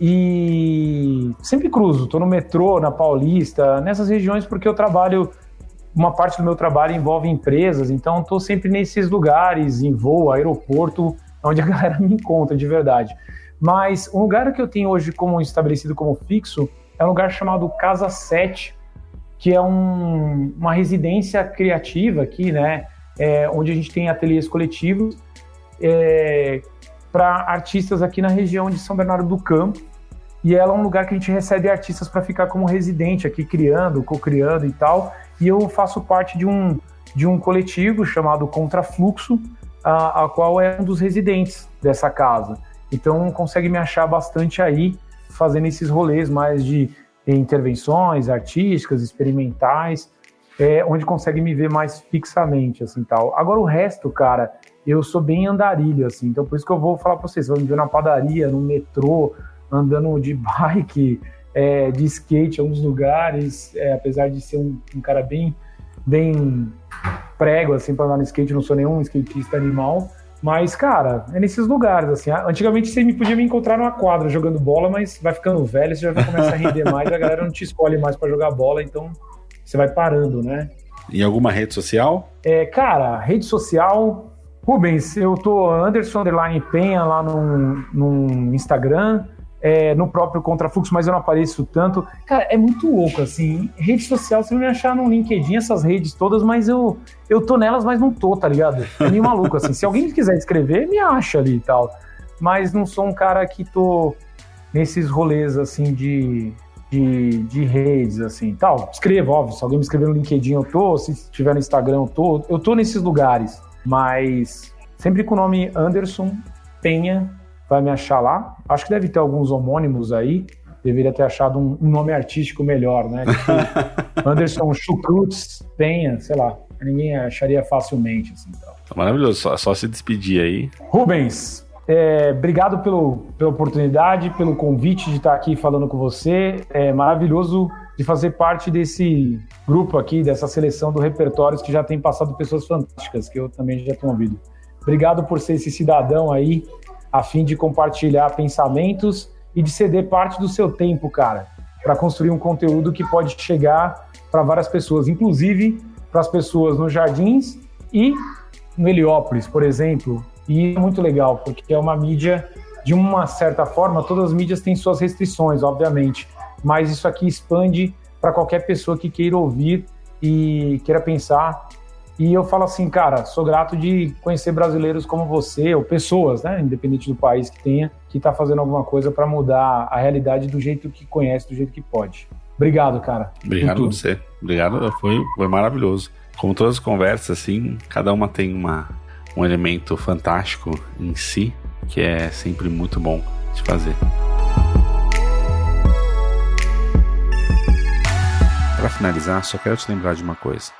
Speaker 2: e sempre cruzo. Tô no metrô, na Paulista, nessas regiões porque eu trabalho uma parte do meu trabalho envolve empresas, então estou sempre nesses lugares, em voo, aeroporto, onde a galera me encontra de verdade. Mas um lugar que eu tenho hoje como estabelecido como fixo é um lugar chamado Casa 7, que é um, uma residência criativa aqui, né? É, onde a gente tem ateliês coletivos é, para artistas aqui na região de São Bernardo do Campo. E ela é um lugar que a gente recebe artistas para ficar como residente aqui, criando, co-criando e tal e eu faço parte de um, de um coletivo chamado Contrafluxo, a, a qual é um dos residentes dessa casa. Então consegue me achar bastante aí, fazendo esses rolês mais de intervenções artísticas, experimentais, é, onde consegue me ver mais fixamente, assim, tal. Agora o resto, cara, eu sou bem andarilho, assim, então por isso que eu vou falar para vocês, vão me ver na padaria, no metrô, andando de bike, é, de skate em alguns lugares, é, apesar de ser um, um, cara bem, bem prego, assim, pra andar no skate, não sou nenhum skatista animal. Mas, cara, é nesses lugares, assim. Antigamente você me podia me encontrar numa quadra jogando bola, mas vai ficando velho, você já começa a render mais, a galera não te escolhe mais para jogar bola, então você vai parando, né?
Speaker 1: Em alguma rede social?
Speaker 2: É, cara, rede social. Rubens, eu tô Anderson Underline Penha lá no, no Instagram é, no próprio Contrafluxo, mas eu não apareço tanto. Cara, é muito louco, assim. Rede social, você vai me achar no LinkedIn, essas redes todas, mas eu, eu tô nelas, mas não tô, tá ligado? É meio maluco, assim. Se alguém quiser escrever, me acha ali e tal. Mas não sou um cara que tô nesses rolês, assim, de, de, de redes, assim, tal. Escrevo, óbvio. Se alguém me escrever no LinkedIn, eu tô. Se tiver no Instagram, eu tô. Eu tô nesses lugares. Mas sempre com o nome Anderson Penha vai me achar lá. Acho que deve ter alguns homônimos aí. Deveria ter achado um, um nome artístico melhor, né? Tipo Anderson Chucrutz Penha, sei lá. Ninguém acharia facilmente. Assim, então.
Speaker 1: Maravilhoso, só, só se despedir aí.
Speaker 2: Rubens, é, obrigado pelo, pela oportunidade, pelo convite de estar aqui falando com você. É maravilhoso de fazer parte desse grupo aqui, dessa seleção do repertórios que já tem passado pessoas fantásticas, que eu também já tenho ouvido. Obrigado por ser esse cidadão aí a fim de compartilhar pensamentos e de ceder parte do seu tempo, cara, para construir um conteúdo que pode chegar para várias pessoas, inclusive para as pessoas nos jardins e no Heliópolis, por exemplo. E é muito legal, porque é uma mídia, de uma certa forma, todas as mídias têm suas restrições, obviamente, mas isso aqui expande para qualquer pessoa que queira ouvir e queira pensar e eu falo assim, cara, sou grato de conhecer brasileiros como você, ou pessoas, né, independente do país que tenha, que está fazendo alguma coisa para mudar a realidade do jeito que conhece, do jeito que pode. Obrigado, cara.
Speaker 1: Obrigado a você. Obrigado, foi, foi maravilhoso. Como todas as conversas, assim, cada uma tem uma, um elemento fantástico em si, que é sempre muito bom de fazer. Para finalizar, só quero te lembrar de uma coisa.